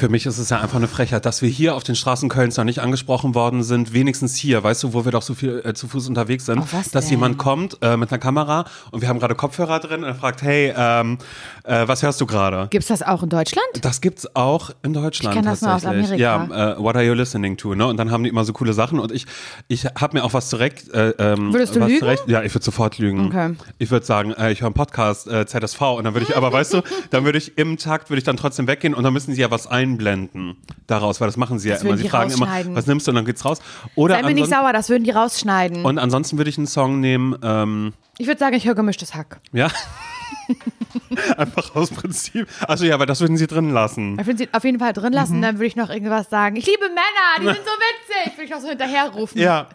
Für mich ist es ja einfach eine Frechheit, dass wir hier auf den Straßen Kölns noch nicht angesprochen worden sind, wenigstens hier, weißt du, wo wir doch so viel äh, zu Fuß unterwegs sind, dass denn? jemand kommt äh, mit einer Kamera und wir haben gerade Kopfhörer drin und er fragt, hey, ähm, äh, was hörst du gerade? Gibt's das auch in Deutschland? Das gibt's auch in Deutschland Ich kenn das nur aus. Amerika. Ja, äh, what are you listening to? Ne? Und dann haben die immer so coole Sachen und ich, ich habe mir auch was zurecht. Äh, ähm, Würdest du was lügen? Zurecht, ja, ich würde sofort lügen. Okay. Ich würde sagen, äh, ich höre einen Podcast ZSV und dann würde ich, aber weißt du, dann würde ich im Takt würde ich dann trotzdem weggehen und dann müssen sie ja was einblenden daraus, weil das machen sie Das ja immer. Sie fragen immer, was nimmst du und dann geht's raus. Oder Sei mir nicht sauer, das würden die rausschneiden. und ansonsten würde ich einen Song nehmen, ähm, ich würde sagen, ich höre gemischtes Hack. ja. Einfach aus Prinzip. Also ja, aber das würden sie drin lassen. Ich würde sie auf jeden Fall drin lassen, Mhm. dann würde ich noch irgendwas sagen. Ich liebe Männer, die sind so witzig. Würde ich noch so hinterherrufen Ja,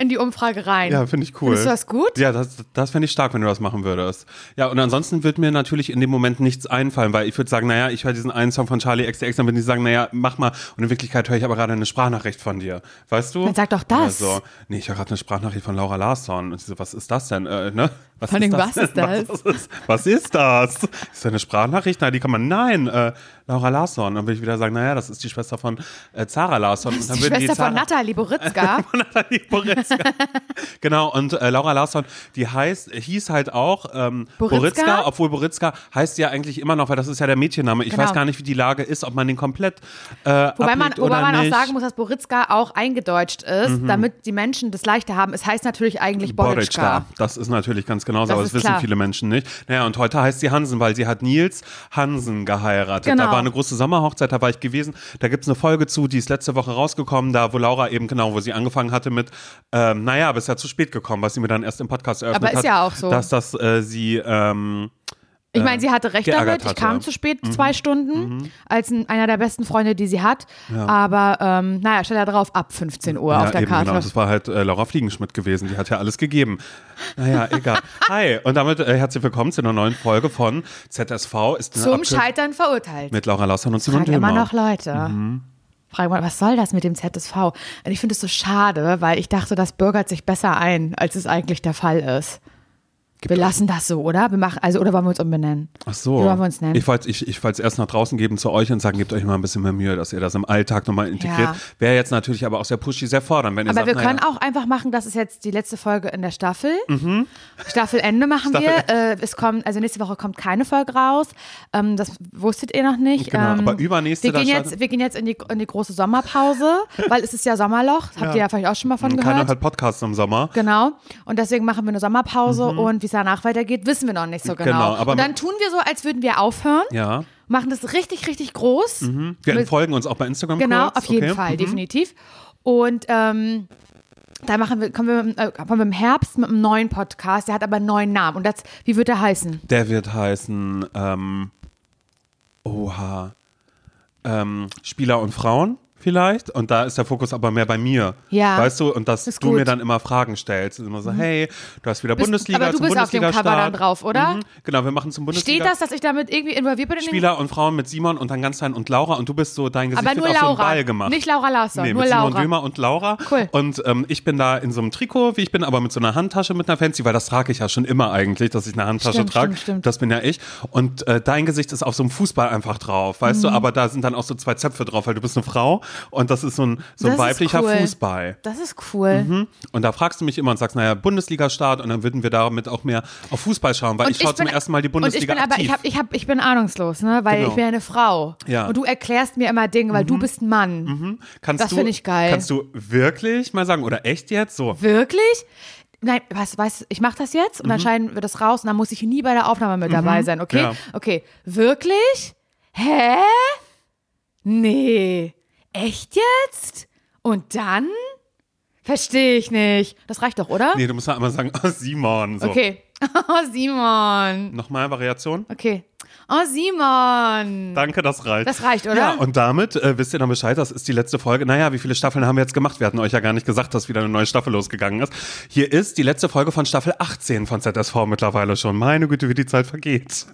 in die Umfrage rein. Ja, finde ich cool. Findest du das gut? Ja, das, das fände ich stark, wenn du das machen würdest. Ja, und ansonsten wird mir natürlich in dem Moment nichts einfallen, weil ich würde sagen, naja, ich höre diesen einen Song von Charlie XCX, dann würden die sagen, naja, mach mal. Und in Wirklichkeit höre ich aber gerade eine Sprachnachricht von dir. Weißt du? Dann sag doch das. Also, nee, ich höre gerade eine Sprachnachricht von Laura Larsson. Und sie so, was ist das denn? Äh, ne? Was Vor allem, was denn? ist das? Was ist, was ist das? Ist das eine Sprachnachricht? Nein, die kann man, nein, äh, Laura Larsson. Dann würde ich wieder sagen, naja, das ist die Schwester von äh, Zara Larsson. Und dann Die Schwester von Zara- Natalie Boritzka. von Nathalie Boritzka. genau, und äh, Laura Larsson, die heißt, hieß halt auch ähm, Boritzka? Boritzka? obwohl Boritzka heißt ja eigentlich immer noch, weil das ist ja der Mädchenname. Ich Genau. weiß gar nicht, wie die Lage ist, ob man den komplett äh, Wobei man, wobei man auch nicht. Mhm. sagen muss, dass Boritzka auch eingedeutscht ist, damit die Menschen das leichter haben. Es heißt natürlich eigentlich Boritzka. Das ist natürlich ganz genauso, Das aber das wissen klar. viele Menschen nicht. Naja, und heute heißt sie Hansen, weil sie hat Nils Hansen geheiratet. Genau. Da war eine große Sommerhochzeit, da war ich gewesen. Da gibt's eine Folge zu, die ist letzte Woche rausgekommen, da wo Laura eben genau, wo sie angefangen hatte mit, ähm, naja, aber ist ja zu spät gekommen, was sie mir dann erst im Podcast eröffnet Aber ist hat. ja auch so. Dass das äh, sie, ähm, Ich meine, sie hatte recht damit. Ich hatte. kam zu spät, zwei Stunden, als ein, einer der besten Freunde, die sie hat. Aber ähm, naja, steht da drauf, ab 15 Uhr ja, auf der eben, Karte. Genau, das war halt äh, Laura Fliegenschmidt gewesen, die hat ja alles gegeben. Naja, egal. Hi, und damit äh, herzlich willkommen zu einer neuen Folge von ZSV. Ist Zum Abkür- Scheitern verurteilt. Mit Laura Larsson und Simon Fragen immer Dömer. noch Leute. Fragen mal, was soll das mit dem ZSV? Und ich finde es so schade, weil ich dachte, das bürgert sich besser ein, als es eigentlich der Fall ist. Wir lassen das so, oder? Wir machen, also, oder wollen wir uns umbenennen? Ach so. Wie wollen wir uns nennen? Ich wollte ich, ich es erst nach draußen geben zu euch und sagen, gebt euch mal ein bisschen mehr Mühe, dass ihr das im Alltag nochmal integriert. Ja. Wäre jetzt natürlich aber auch sehr pushy, sehr fordernd, wenn ihr Aber sagt, wir können auch einfach machen, das ist jetzt die letzte Folge in der Staffel. Staffelende machen Staffel- wir. Äh, es kommt, also nächste Woche kommt keine Folge raus. Ähm, das wusstet ihr noch nicht. Genau, ähm, aber übernächste, wir gehen, jetzt, wir gehen jetzt in die, in die große Sommerpause, weil es ist ja Sommerloch. Das habt ihr ja vielleicht auch schon mal von keiner gehört. halt Podcasts im Sommer. Genau. Und deswegen machen wir eine Sommerpause und wie es danach weitergeht, wissen wir noch nicht so genau. Mhm. Genau, aber und dann tun wir so, als würden wir aufhören, Ja. machen das richtig, richtig groß. Wir Mit- folgen uns auch bei Instagram Genau, kurz. auf jeden okay. Fall, Mhm. definitiv. Und ähm, da machen wir, kommen wir, äh, kommen wir im Herbst mit einem neuen Podcast. Der hat aber einen neuen Namen. Und das, wie wird er heißen? Der wird heißen, ähm, oha, ähm, Spieler und Frauen vielleicht. Und da ist der Fokus aber mehr bei mir. Ja. Weißt du? Und dass du gut. Mhm. mir dann immer Fragen stellst. Und immer so, hey, du hast wieder Bist- Bundesliga aber du bist auf dem. Cover dann drauf, oder? Mhm. Genau, wir machen zum Bundesliga. Steht das, dass ich damit irgendwie involviert bin? In Spieler und Frauen mit Simon und dann ganz klein und Laura und du bist so, dein Gesicht aber wird nur auf so einen Laura. Ball gemacht. Nicht Laura Larsson, Nee, nur mit Simon Laura. Dömer und Laura. Cool. Und ähm, ich bin da in so einem Trikot, wie ich bin, aber mit so einer Handtasche mit einer Fancy, weil das trage ich ja schon immer eigentlich, dass ich eine Handtasche Stimmt, trage. stimmt, stimmt. Das bin ja ich. Und äh, dein Gesicht ist auf so einem Fußball einfach drauf, weißt Mhm. du? Aber da sind dann auch so zwei Zöpfe drauf, weil du bist eine Frau und das ist so ein, so ein weiblicher cool. Fußball. Das ist cool. Mhm. Und da fragst du mich immer und sagst, naja, Bundesliga-Start und dann würden wir damit auch mehr auf Fußball schauen, weil Und ich schaue zum ersten Mal die Bundesliga Und ich bin aber, aktiv. ich, hab, ich, hab, ich bin ahnungslos, ne? weil Genau. ich bin eine Frau. Ja. Und du erklärst mir immer Dinge, weil du bist ein Mann. Kannst das du- finde ich geil. Kannst du wirklich mal sagen, oder echt jetzt so? Wirklich? Nein, was, weißt du, ich mache das jetzt und dann schneiden wir das raus und dann muss ich nie bei der Aufnahme mit dabei sein, okay? Ja. Okay, wirklich? Hä? Nee. Echt jetzt? Und dann? Verstehe ich nicht. Das reicht doch, oder? Nee, du musst ja einmal sagen, oh, Simon. So. Okay. Oh, Simon. Nochmal Variation? Okay. Oh, Simon. Danke, das reicht. Das reicht, oder? Ja, und damit äh, wisst ihr dann Bescheid, das ist die letzte Folge. Naja, wie viele Staffeln haben wir jetzt gemacht? Wir hatten euch ja gar nicht gesagt, dass wieder eine neue Staffel losgegangen ist. Hier ist die letzte Folge von Staffel 18 von ZSV mittlerweile schon. Meine Güte, wie die Zeit vergeht.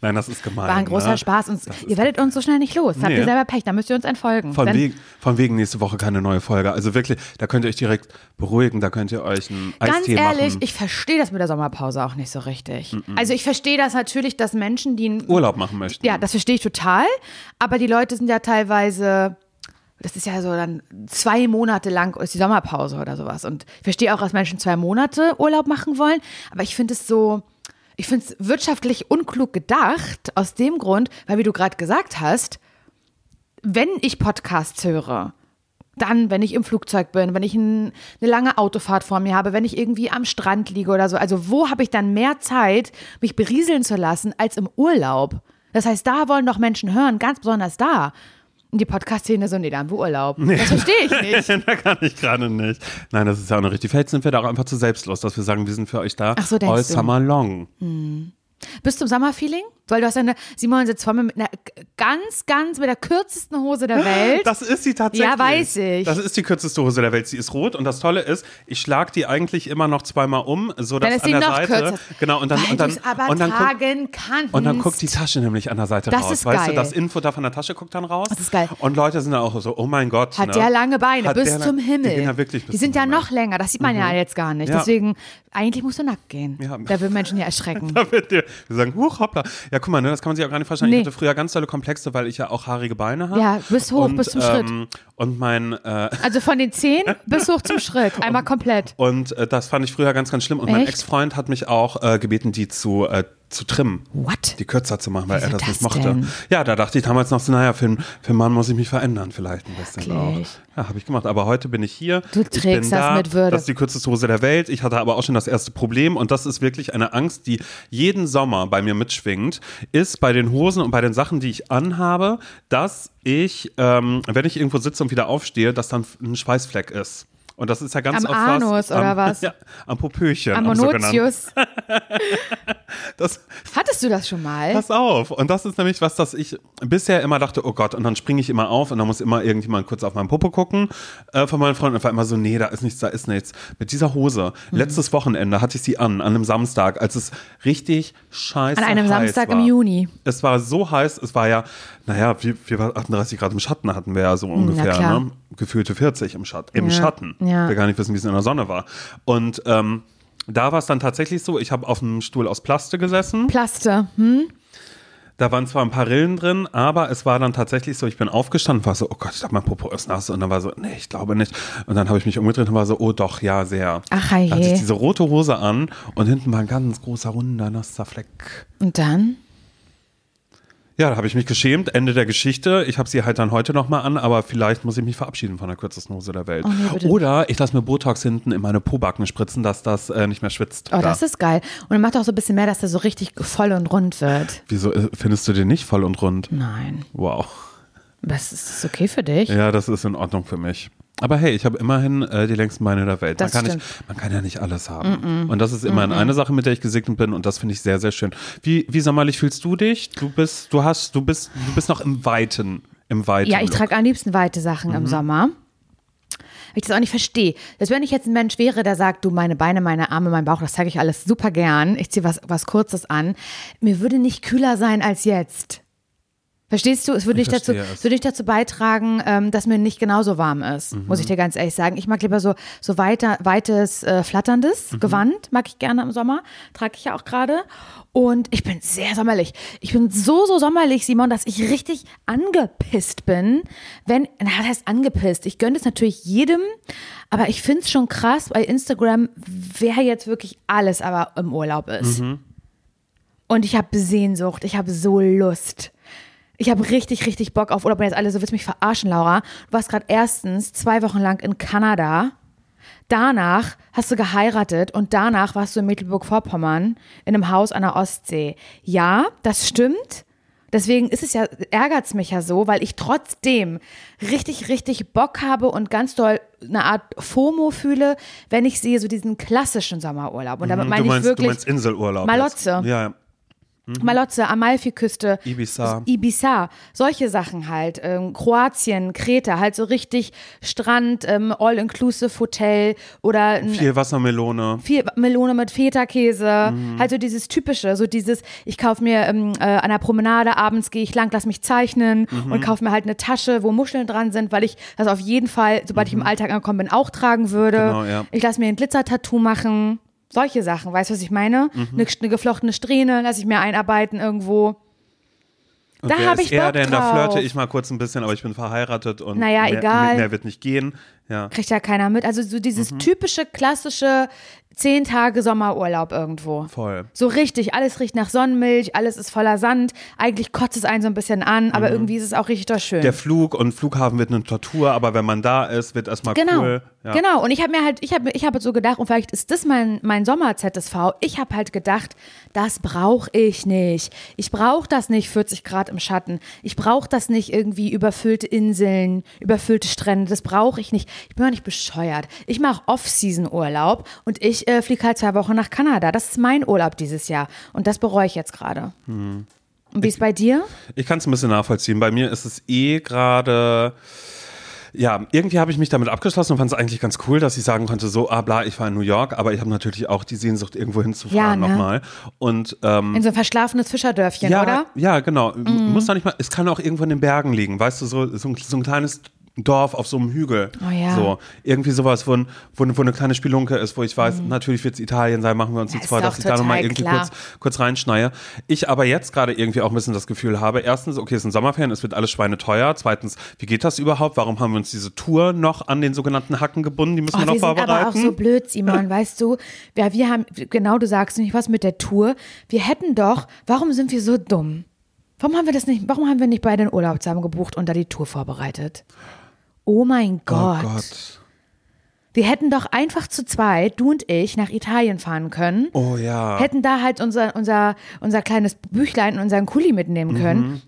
Nein, das ist gemein. War ein großer ne? Spaß. Und Das ihr werdet uns so schnell nicht los. Habt Nee. ihr selber Pech, da müsst ihr uns entfolgen. Von, wegen, von wegen nächste Woche keine neue Folge. Also wirklich, da könnt ihr euch direkt beruhigen, da könnt ihr euch einen Ganz Eistee ehrlich, machen. ich verstehe das mit der Sommerpause auch nicht so richtig. Also ich verstehe das natürlich, dass Menschen, die einen Urlaub machen möchten. Ja, das verstehe ich total. Aber die Leute sind ja teilweise, das ist ja so dann zwei Monate lang ist die Sommerpause oder sowas. Und ich verstehe auch, dass Menschen zwei Monate Urlaub machen wollen. Aber ich finde es so, ich finde es wirtschaftlich unklug gedacht, aus dem Grund, weil wie du gerade gesagt hast, wenn ich Podcasts höre, dann, wenn ich im Flugzeug bin, wenn ich ein, eine lange Autofahrt vor mir habe, wenn ich irgendwie am Strand liege oder so, also wo habe ich dann mehr Zeit, mich berieseln zu lassen, als im Urlaub? Das heißt, da wollen doch Menschen hören, ganz besonders da. Und die Podcast-Szene so, nee, da haben wir Urlaub. Das verstehe ich nicht. da kann ich gerade nicht. Nein, das ist ja auch noch richtig. Vielleicht sind wir da auch einfach zu selbstlos, dass wir sagen, wir sind für euch da Ach so, all du? summer long. Bist du im Sommerfeeling? Weil du hast eine, Simon sitzt vor mir mit einer ganz, ganz, mit der kürzesten Hose der Welt. Das ist sie tatsächlich. Ja, weiß ich. Das ist die kürzeste Hose der Welt. Sie ist rot und das Tolle ist, ich schlag die eigentlich immer noch zweimal um, so dass Dann ist an der noch Seite kürzer. genau und dann Weil und dann aber und dann guckt, tragen kannst. und dann guckt die Tasche nämlich an der Seite Das raus. ist weißt du, geil. das Info da von der Tasche guckt dann raus. Das ist geil. Und Leute sind dann auch so, oh mein Gott. Hat ne? der lange Beine Hat bis zum Himmel. Die, gehen ja wirklich bis Die sind ja Himmel. noch länger, das sieht man ja jetzt gar nicht. Ja. Deswegen, eigentlich musst du nackt gehen. Ja. Da will Menschen ja erschrecken. Da wird dir- Wir sagen, huch, hoppla. Ja, guck mal, ne, das kann man sich auch gar nicht vorstellen. Nee. Ich hatte früher ganz tolle Komplexe, weil ich ja auch haarige Beine habe. Ja, bis hoch, und, bis zum Schritt. ähm, Und mein, äh, Also von den Zehen bis hoch zum Schritt. Einmal komplett. und äh, das fand ich früher ganz, ganz schlimm. Und mein Echt? Ex-Freund hat mich auch äh, gebeten, die zu, äh, zu trimmen. What? Die kürzer zu machen, weil Wieso er das, das nicht mochte. denn? Ja, da dachte ich damals noch so, naja, für, einen- für einen Mann muss ich mich verändern, vielleicht ein bisschen Wirklich? auch. Ja, habe ich gemacht. Aber heute bin ich hier. Du ich bin trägst das da. mit Würde. Das ist die kürzeste Hose der Welt. Ich hatte aber auch schon das erste Problem und das ist wirklich eine Angst, die jeden Sommer bei mir mitschwingt, ist bei den Hosen und bei den Sachen, die ich anhabe, dass ich, ähm, wenn ich irgendwo sitze und wieder aufstehe, dass dann ein Schweißfleck ist. Und das ist ja ganz Am oft Anus was. oder am, was? Ja, am Popöchen. am. Das, Hattest du das schon mal? Pass auf. Und das ist nämlich was, das ich bisher immer dachte, oh Gott, und dann springe ich immer auf und dann muss immer irgendjemand kurz auf meinen Popo gucken äh, von meinen Freunden. Und war immer so, nee, da ist nichts, da ist nichts. Mit dieser Hose, Mhm. letztes Wochenende hatte ich sie an, an einem Samstag, als es richtig scheiße An einem Samstag war. im Juni. Es war so heiß, es war ja, naja, wie, wie war 38 Grad im Schatten hatten wir ja so ungefähr, klar. ne? Gefühlte 40 im Schatten. Im Ja, Schatten. ja. Wir gar nicht wissen, wie es in der Sonne war. Und ähm, da war es dann tatsächlich so, ich habe auf einem Stuhl aus Plaste gesessen. Plaste. Hm? Da waren zwar ein paar Rillen drin, aber es war dann tatsächlich so, ich bin aufgestanden, war so, oh Gott, ich glaube, mein Popo ist nass. Und dann war so, nee, ich glaube nicht. Und dann habe ich mich umgedreht und war so, oh doch, ja, sehr. Ach, Da hatte ich diese rote Hose an und hinten war ein ganz großer, runder, nasser Fleck. Und dann? Ja, da habe ich mich geschämt. Ende der Geschichte. Ich habe sie halt dann heute nochmal an, aber vielleicht muss ich mich verabschieden von der kürzesten Hose der Welt. Oh nee, Oder ich lasse mir Botox hinten in meine Pobacken spritzen, dass das äh, nicht mehr schwitzt. Oh, Da. das ist geil. Und dann macht auch so ein bisschen mehr, dass der so richtig voll und rund wird. Wieso äh, findest du den nicht voll und rund? Nein. Wow. Das ist okay für dich. Ja, das ist in Ordnung für mich. Aber hey, ich habe immerhin äh, die längsten Beine der Welt. Man Das kann, stimmt. nicht, man kann ja nicht alles haben. Und das ist immerhin eine Sache, mit der ich gesegnet bin und das finde ich sehr, sehr schön. Wie, wie sommerlich fühlst du dich? Du bist, du hast, du bist, du bist noch im Weiten, im Weiten. Ja, ich trage am liebsten weite Sachen Mhm. im Sommer. Weil ich das auch nicht verstehe. Dass wenn ich jetzt ein Mensch wäre, der sagt, du, meine Beine, meine Arme, mein Bauch, das zeige ich alles super gern. Ich ziehe was, was Kurzes an. Mir würde nicht kühler sein als jetzt. Verstehst du? Es würde Ich nicht dazu, es. würde nicht dazu beitragen, ähm, dass mir nicht genauso warm ist, muss Mhm. ich dir ganz ehrlich sagen. Ich mag lieber so, so weiter, weites, äh, flatterndes Mhm. Gewand, mag ich gerne im Sommer. Trage ich ja auch gerade. Und ich bin sehr sommerlich. Ich bin so, so sommerlich, Simon, dass ich richtig angepisst bin, wenn, na, das heißt angepisst. Ich gönne es natürlich jedem, aber ich finde es schon krass bei Instagram, wer jetzt wirklich alles aber im Urlaub ist. Und ich habe Sehnsucht, ich habe so Lust. Ich habe richtig, richtig Bock auf Urlaub. Und jetzt alle so, willst du mich verarschen, Laura? Du warst gerade erstens zwei Wochen lang in Kanada. Danach hast du geheiratet und danach warst du in Mecklenburg-Vorpommern in einem Haus an der Ostsee. Ja, das stimmt. Deswegen ist es ja, ärgert es mich ja so, weil ich trotzdem richtig, richtig Bock habe und ganz doll eine Art FOMO fühle, wenn ich sehe so diesen klassischen Sommerurlaub. Und damit Mhm, meine du meinst, ich wirklich du meinst Inselurlaub. Malotze. Jetzt. Ja, ja. Malotze, Amalfiküste, Ibiza. Ibiza, solche Sachen halt. Ähm, Kroatien, Kreta, halt so richtig Strand, ähm, All-Inclusive Hotel oder Viel Wassermelone. viel Melone mit Feta-Käse, halt so dieses typische, so dieses, ich kaufe mir ähm, äh, an der Promenade, abends gehe ich lang, lass mich zeichnen und kaufe mir halt eine Tasche, wo Muscheln dran sind, weil ich das auf jeden Fall, sobald ich im Alltag angekommen bin, auch tragen würde. Genau, ja. Ich lasse mir ein Glitzer-Tattoo machen. Solche Sachen, weißt du, was ich meine? Eine, eine geflochtene Strähne lasse ich mir einarbeiten irgendwo. Und Da wer hab ist ich er Bock denn? Da drauf. flirte ich mal kurz ein bisschen, aber ich bin verheiratet und Naja, mehr, egal. mehr wird nicht gehen. Ja. Kriegt ja keiner mit. Also so dieses Mhm. typische, klassische zehn Tage Sommerurlaub irgendwo. Voll. So richtig, alles riecht nach Sonnenmilch, alles ist voller Sand. Eigentlich kotzt es einen so ein bisschen an, aber irgendwie ist es auch richtig schön. Mhm. Der Flug und Flughafen wird eine Tortur, aber wenn man da ist, wird erstmal Genau, cool. Ja. genau. Und ich habe mir halt, ich habe ich hab so gedacht, und vielleicht ist das mein, mein Sommer-ZSV, ich habe halt gedacht, das brauche ich nicht. Ich brauche das nicht 40 Grad im Schatten. Ich brauche das nicht irgendwie überfüllte Inseln, überfüllte Strände. Das brauche ich nicht. Ich bin auch nicht bescheuert. Ich mache Off-Season-Urlaub und ich äh, fliege halt zwei Wochen nach Kanada. Das ist mein Urlaub dieses Jahr. Und das bereue ich jetzt gerade. Hm. Und wie ist bei dir? Ich kann es ein bisschen nachvollziehen. Bei mir ist es eh gerade. Ja, irgendwie habe ich mich damit abgeschlossen und fand es eigentlich ganz cool, dass ich sagen konnte, so, ah bla, ich war in New York, aber ich habe natürlich auch die Sehnsucht, irgendwo hinzufahren Ja, ne? nochmal. Und ähm, In so ein verschlafenes Fischerdörfchen, ja, oder? Ja, genau. Muss doch nicht mal, es kann auch irgendwo in den Bergen liegen, weißt du, so, so, ein, so ein kleines Dorf auf so einem Hügel. Oh ja. So, irgendwie sowas, wo, wo, wo eine kleine Spielunke ist, wo ich weiß, natürlich wird es Italien sein, machen wir uns nichts vor, dass ich da nochmal irgendwie klar. kurz, kurz reinschneie. Ich aber jetzt gerade irgendwie auch ein bisschen das Gefühl habe, erstens, okay, es sind Sommerferien, es wird alles schweineteuer. Zweitens, wie geht das überhaupt? Warum haben wir uns diese Tour noch an den sogenannten Hacken gebunden? Die müssen Oh, wir noch wir vorbereiten. aber auch so blöd, Simon, weißt du? Ja, wir haben, genau du sagst nicht was mit der Tour. Wir hätten doch, warum sind wir so dumm? Warum haben wir das nicht, warum haben wir nicht beide den Urlaub zusammen gebucht und da die Tour vorbereitet? Oh mein Gott. Oh Gott. Wir hätten doch einfach zu zweit, du und ich, nach Italien fahren können. Oh ja. Hätten da halt unser, unser, unser kleines Büchlein und unseren Kuli mitnehmen können. Mhm.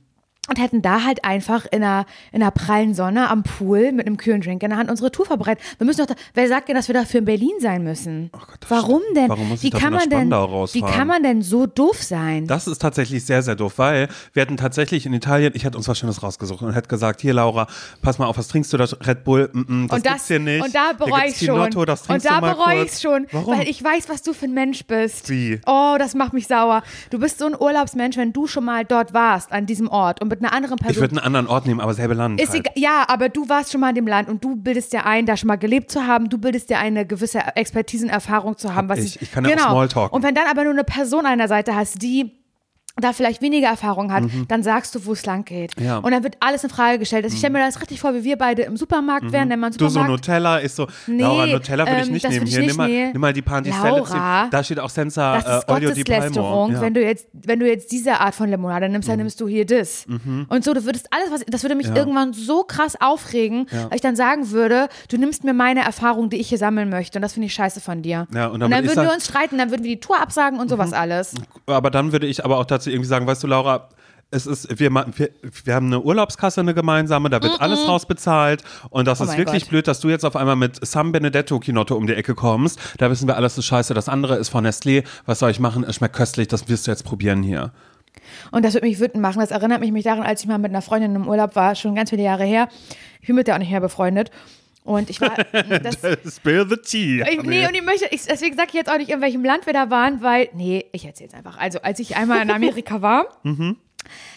Und hätten da halt einfach in einer, in einer prallen Sonne am Pool mit einem kühlen Drink in der Hand unsere Tour vorbereitet. Wir müssen doch, da, wer sagt denn, dass wir dafür in Berlin sein müssen? Oh Gott, Warum stimmt. denn? Warum muss ich wie kann man denn, wie kann man denn so doof sein? Das ist tatsächlich sehr, sehr doof, weil wir hätten tatsächlich in Italien, ich hätte uns was Schönes rausgesucht und hätte gesagt, hier Laura, pass mal auf, was trinkst du da? Red Bull, mm, mm, das, und das, gibt's hier nicht. und da bereue ich schon. Kinotto, das und da bereue ich schon, Warum? weil ich weiß, was du für ein Mensch bist. Wie? Oh, das macht mich sauer. Du bist so ein Urlaubsmensch, wenn du schon mal dort warst, an diesem Ort und mit einer anderen ich Person würde einen anderen Ort nehmen, aber selbe Land. Ist halt. egal, ja, aber du warst schon mal in dem Land und du bildest dir ein, da schon mal gelebt zu haben. Du bildest dir eine gewisse Expertise und Erfahrung zu haben. Hab was ich. Ich kann ja auch genau. Smalltalken. Und wenn dann aber nur eine Person an der Seite hast, die da vielleicht weniger Erfahrung hat, dann sagst du, wo es lang geht. Mhm. Ja. Mhm. Und dann wird alles in Frage gestellt. Also ich stelle mir das richtig vor, wie wir beide im Supermarkt wären, wenn man Du so Supermarkt. Nutella ist so, Nee, Laura, Nutella würde ich ähm, nicht nehmen. ich Hier, nicht, nimm, mal, nee. nimm mal die Panty Laura. Da steht auch das ist äh, Olio di Palmo. Ja. Wenn du jetzt, wenn du jetzt diese Art von Limonade nimmst, Mhm. dann nimmst du hier das. Und so, du würdest alles, was, das würde mich irgendwann so krass aufregen, Ja. weil ich dann sagen würde, du nimmst mir meine Erfahrung, die ich hier sammeln möchte. Und das finde ich scheiße von dir. Ja, und dann und dann würden wir uns streiten, dann würden wir die Tour absagen und sowas Mhm. alles. Aber dann würde ich aber auch dazu irgendwie sagen, weißt du, Laura, es ist, wir, wir, wir haben eine Urlaubskasse, eine gemeinsame, da wird alles rausbezahlt und das Oh ist wirklich Gott. blöd, dass du jetzt auf einmal mit San Benedetto Kinotto um die Ecke kommst. Da wissen wir alles ist scheiße. Das andere ist von Nestlé. Was soll ich machen? Es schmeckt köstlich. Das wirst du jetzt probieren hier. Und das würde mich wütend machen. Das erinnert mich, mich daran, als ich mal mit einer Freundin im Urlaub war, schon ganz viele Jahre her. Ich bin mit der auch nicht mehr befreundet. Und ich war. Das, Spill the tea. Ich, nee, und ich möchte, ich, deswegen sage ich jetzt auch nicht, in welchem Land wir da waren, weil, nee, ich erzähle es einfach. Also, als ich einmal in Amerika war,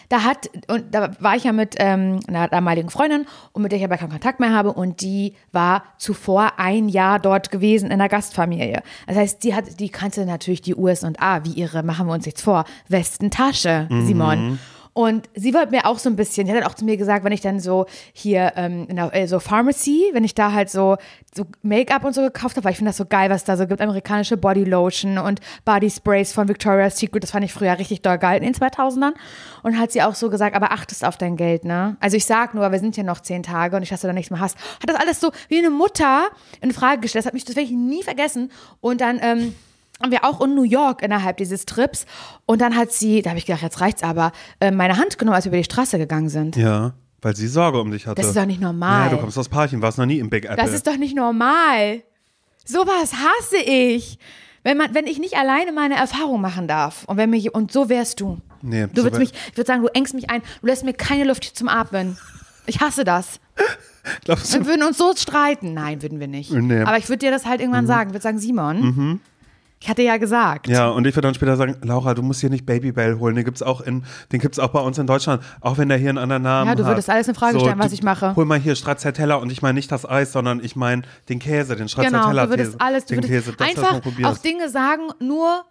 da hat, und da war ich ja mit ähm, einer damaligen Freundin und mit der ich aber keinen Kontakt mehr habe und die war zuvor ein Jahr dort gewesen in einer Gastfamilie. Das heißt, die hat, die kannte natürlich die US und A, wie ihre, machen wir uns jetzt vor, Westentasche, Simon. Und sie wollte mir auch so ein bisschen, die hat dann auch zu mir gesagt, wenn ich dann so hier ähm, in der, äh, so Pharmacy, wenn ich da halt so, so Make-up und so gekauft habe, weil ich finde das so geil, was da so gibt, amerikanische Bodylotion und Body Sprays von Victoria's Secret, das fand ich früher richtig doll geil in den 2000ern. Und hat sie auch so gesagt, aber achtest auf dein Geld, ne? Also ich sag nur, wir sind ja noch zehn Tage und ich dass du da nichts mehr hast. Hat das alles so wie eine Mutter in Frage gestellt, das hat mich, das werde ich nie vergessen. Und dann, ähm, waren wir auch in New York innerhalb dieses Trips und dann hat sie, da habe ich gedacht, jetzt reicht's aber, äh, meine Hand genommen, als wir über die Straße gegangen sind. Ja, weil sie Sorge um dich hatte. Das ist doch nicht normal. Ja, du kommst aus Parchim, warst noch nie im Big Apple. Das ist doch nicht normal. Sowas hasse ich. Wenn, man, wenn ich nicht alleine meine Erfahrung machen darf. Und, wenn mich, und so wärst du. Nee, Du würdest mich, ich würde sagen, du engst mich ein, du lässt mir keine Luft zum Atmen. Ich hasse das. Glaubst Wir du? würden uns so streiten. Nein, würden wir nicht. Nee. Aber ich würde dir das halt irgendwann sagen. Ich würde sagen, Simon, ich hatte ja gesagt. Ja, und ich würde dann später sagen, Laura, du musst hier nicht Babybell holen. Den gibt's auch in, den gibt's auch bei uns in Deutschland, auch wenn der hier einen anderen Namen Ja, du hat. würdest alles in Frage stellen, was du- ich mache. Hol mal hier Stracciatella und ich meine nicht das Eis, sondern ich meine den Käse, den Genau, Stracciatella du würdest alles, du den würdest Käse, einfach auch Dinge sagen, nur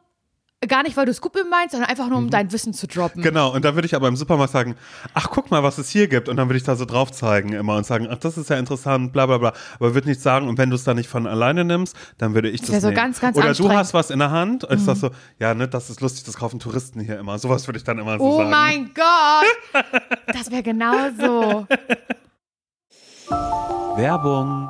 gar nicht, weil du es gut meinst, sondern einfach nur, um dein Wissen zu droppen. Mhm. Genau, und dann würde ich aber im Supermarkt sagen, ach, guck mal, was es hier gibt. Und dann würde ich da so drauf zeigen immer und sagen, ach, das ist ja interessant, bla bla bla. Aber würde nicht sagen, und wenn du es dann nicht von alleine nimmst, dann würde ich das, wär so nehmen. ganz, ganz Oder du. Mhm. hast was in der Hand und ich sag so, ja, ne, das ist lustig, das kaufen Touristen hier immer. Sowas würde ich dann immer so Oh sagen. mein Gott! Das wäre genauso. Werbung.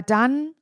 dann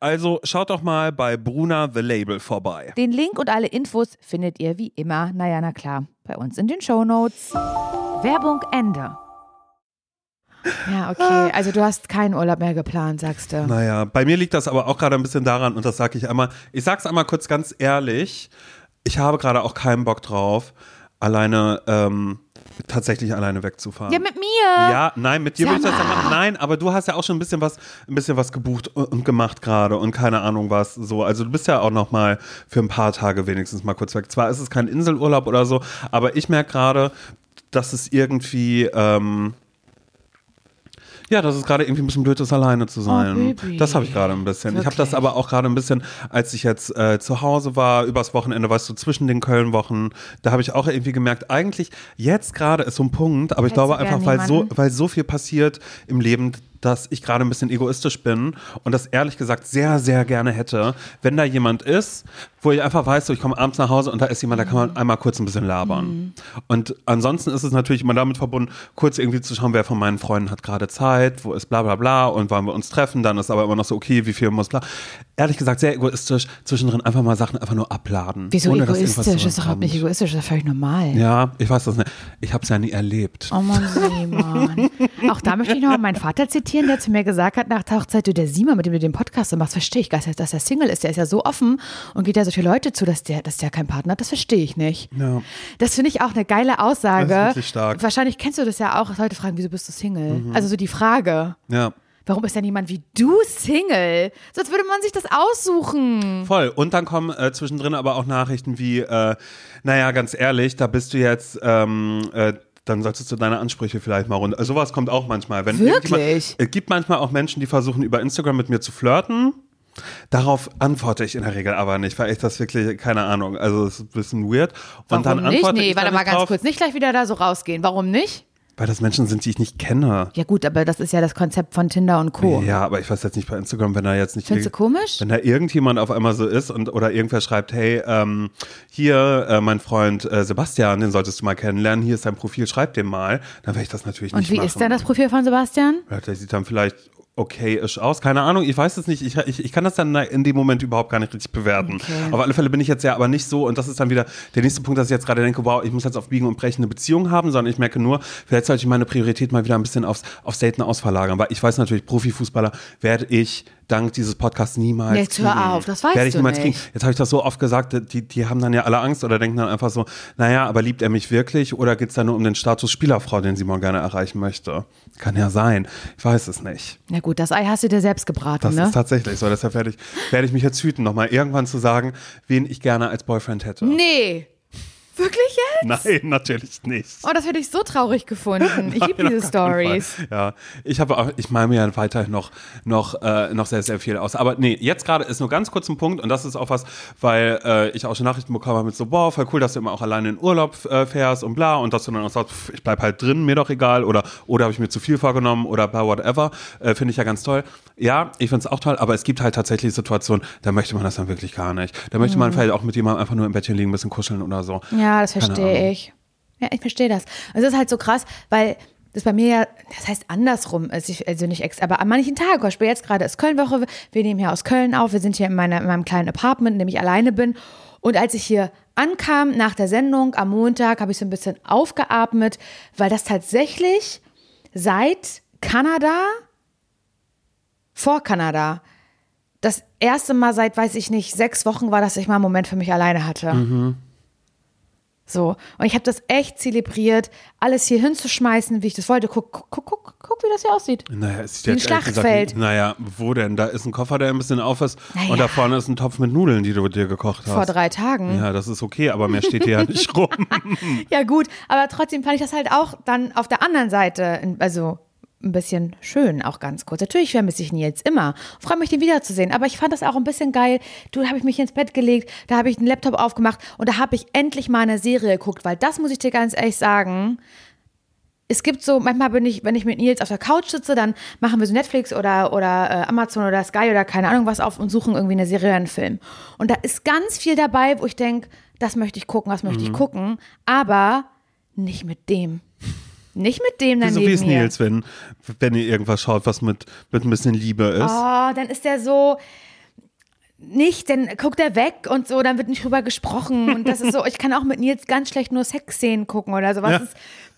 Also schaut doch mal bei Bruna The Label vorbei. Den Link und alle Infos findet ihr wie immer, naja, na klar, bei uns in den Shownotes. Werbung Ende. Ja, okay. Also du hast keinen Urlaub mehr geplant, sagst du. Naja, bei mir liegt das aber auch gerade ein bisschen daran, und das sage ich einmal, ich sag's einmal kurz ganz ehrlich, ich habe gerade auch keinen Bock drauf, alleine, ähm, tatsächlich alleine wegzufahren. Ja, mit mir. Ja, nein, mit dir würde ich das ja machen. Nein, aber du hast ja auch schon ein bisschen was, ein bisschen was gebucht und und gemacht gerade und keine Ahnung was. So, also du bist ja auch noch mal für ein paar Tage wenigstens mal kurz weg. Zwar ist es kein Inselurlaub oder so, aber ich merke gerade, dass es irgendwie ähm, ja, dass es gerade irgendwie ein bisschen blöd ist, alleine zu sein. Baby. das habe ich gerade ein bisschen. Ich habe das Wirklich? aber auch gerade ein bisschen, als ich jetzt äh, zu Hause war, übers Wochenende, weißt du, zwischen den Köln-Wochen, da habe ich auch irgendwie gemerkt, eigentlich jetzt gerade ist so ein Punkt, aber ich Hättest glaube einfach, weil so, weil so viel passiert im Leben, dass ich gerade ein bisschen egoistisch bin und das ehrlich gesagt sehr, sehr gerne hätte, wenn da jemand ist, wo ich einfach weiß, so, ich komme abends nach Hause und da ist jemand, da kann Mhm. man einmal kurz ein bisschen labern. Und ansonsten ist es natürlich immer damit verbunden, kurz irgendwie zu schauen, wer von meinen Freunden hat gerade Zeit, wo ist bla bla bla und wollen wir uns treffen, dann ist aber immer noch so, okay, wie viel muss bla. Ehrlich gesagt, sehr egoistisch, zwischendrin einfach mal Sachen einfach nur abladen. Wieso ohne egoistisch? Ist doch nicht egoistisch, das ist völlig normal. Ja, ich weiß das nicht. Ich habe es ja nie erlebt. Oh Mann, Simon. Auch da möchte ich noch meinen Vater zitieren. Irritieren, der zu mir gesagt hat, nach der Hochzeit, du, der Simon, mit dem du den Podcast machst, verstehe ich gar nicht, dass er Single ist. Der ist ja so offen und geht ja solche Leute zu, dass der, dass der keinen Partner hat. Das verstehe ich nicht. Ja. Das finde ich auch eine geile Aussage. Das ist wirklich stark. Wahrscheinlich kennst du das ja auch, Leute fragen, wieso bist du Single? Also so die Frage. Ja. Warum ist denn jemand wie du Single? Sonst würde man sich das aussuchen. Voll. Und dann kommen äh, zwischendrin aber auch Nachrichten wie, äh, naja, ganz ehrlich, da bist du jetzt, ähm, äh, dann solltest du deine Ansprüche vielleicht mal runter. Also sowas kommt auch manchmal. Wenn Wirklich? Es gibt manchmal auch Menschen, die versuchen, über Instagram mit mir zu flirten. Darauf antworte ich in der Regel aber nicht, weil ich das wirklich, keine Ahnung, also es ist ein bisschen weird. Und Warum dann nicht? antworte Nee, ich warte mal nicht ganz drauf, kurz. Nicht gleich wieder da so rausgehen. Warum nicht? Weil das Menschen sind, die ich nicht kenne. Ja gut, aber das ist ja das Konzept von Tinder und Co. Ja, aber ich weiß jetzt nicht bei Instagram, wenn da jetzt nicht Findest du komisch? Wenn da irgendjemand auf einmal so ist und oder irgendwer schreibt, hey, ähm, hier, äh, mein Freund äh, Sebastian, den solltest du mal kennenlernen, hier ist sein Profil, schreib dem mal, dann werde ich das natürlich Und nicht wie machen. ist denn das Profil von Sebastian? Ja, Der sieht dann vielleicht okay-ish aus. Keine Ahnung, ich weiß es nicht. Ich, ich, ich kann das dann in dem Moment überhaupt gar nicht richtig bewerten. Okay. Auf alle Fälle bin ich jetzt ja aber nicht so, und das ist dann wieder der nächste Punkt, dass ich jetzt gerade denke, wow, ich muss jetzt auf Biegen und Brechen eine Beziehung haben, sondern ich merke nur, vielleicht sollte ich meine Priorität mal wieder ein bisschen aufs, aufs Daten ausverlagern, weil ich weiß natürlich, Profifußballer werde ich dank dieses Podcasts niemals Jetzt hör kriegen. auf, das werde ich niemals nicht. kriegen. Jetzt habe ich das so oft gesagt, die, die haben dann ja alle Angst oder denken dann einfach so, naja, aber liebt er mich wirklich oder geht es da nur um den Status Spielerfrau, den Simon gerne erreichen möchte? Kann ja sein. Ich weiß es nicht. Na gut, das Ei hast du dir selbst gebraten, Das ne? ist tatsächlich so. Deshalb werde ich, werde ich mich jetzt hüten, nochmal irgendwann zu sagen, wen ich gerne als Boyfriend hätte. Nee. Wirklich jetzt? Nein, natürlich nicht. Oh, das hätte ich so traurig gefunden. Ich liebe diese Stories. Ja, ich habe auch, ich male mir ja weiterhin noch, noch, äh, noch sehr, sehr viel aus. Aber nee, jetzt gerade ist nur ganz kurz ein Punkt und das ist auch was, weil äh, ich auch schon Nachrichten bekommen habe mit so, wow, voll cool, dass du immer auch alleine in Urlaub äh, fährst und bla und dass du dann auch sagst, pff, ich bleib halt drin, mir doch egal oder, oder habe ich mir zu viel vorgenommen oder bla, whatever. Äh, Finde ich ja ganz toll. Ja, ich finde es auch toll, aber es gibt halt tatsächlich Situationen, da möchte man das dann wirklich gar nicht. Da möchte Mhm. man vielleicht auch mit jemandem einfach nur im Bettchen liegen, ein bisschen kuscheln oder so. Ja, das Keine verstehe ich. Ja, ich verstehe das. Es ist halt so krass, weil das bei mir ja, das heißt andersrum, also, ich, also nicht ex, aber an manchen Tagen, zum Beispiel jetzt gerade ist Kölnwoche, wir nehmen hier aus Köln auf, wir sind hier in, meiner, in meinem kleinen Apartment, in dem ich alleine bin. Und als ich hier ankam nach der Sendung am Montag, habe ich so ein bisschen aufgeatmet, weil das tatsächlich seit Kanada, vor Kanada, das erste Mal seit, weiß ich nicht, sechs Wochen war, dass ich mal einen Moment für mich alleine hatte. So, und ich habe das echt zelebriert, alles hier hinzuschmeißen, wie ich das wollte. Guck, guck, guck, guck, guck wie das hier aussieht. Naja, es sieht Wie ein jetzt ehrlich Schlachtfeld. Gesagt, naja, wo denn? Da ist ein Koffer, der ein bisschen auf ist. Naja. Und da vorne ist ein Topf mit Nudeln, die du dir gekocht hast. Vor drei Tagen. Ja, das ist okay, aber mehr steht hier ja nicht rum. Ja, gut, aber trotzdem fand ich das halt auch dann auf der anderen Seite, also ein bisschen schön, auch ganz kurz. Natürlich vermisse ich Nils immer. Freue mich, den wiederzusehen. Aber ich fand das auch ein bisschen geil. Du, da habe ich mich ins Bett gelegt, da habe ich den Laptop aufgemacht und da habe ich endlich mal eine Serie geguckt, weil das muss ich dir ganz ehrlich sagen. Es gibt so, manchmal bin ich, wenn ich mit Nils auf der Couch sitze, dann machen wir so Netflix oder, oder äh, Amazon oder Sky oder keine Ahnung was auf und suchen irgendwie eine Serie oder einen Film. Und da ist ganz viel dabei, wo ich denke, das möchte ich gucken, das möchte Mhm. ich gucken, aber nicht mit dem. Nicht mit dem so daneben wie es. Nils, wenn, wenn ihr irgendwas schaut, was mit, mit ein bisschen Liebe ist. Oh, dann ist der so nicht, dann guckt er weg und so, dann wird nicht drüber gesprochen und das ist so, ich kann auch mit Nils ganz schlecht nur Sexszenen gucken oder sowas. Ja. Das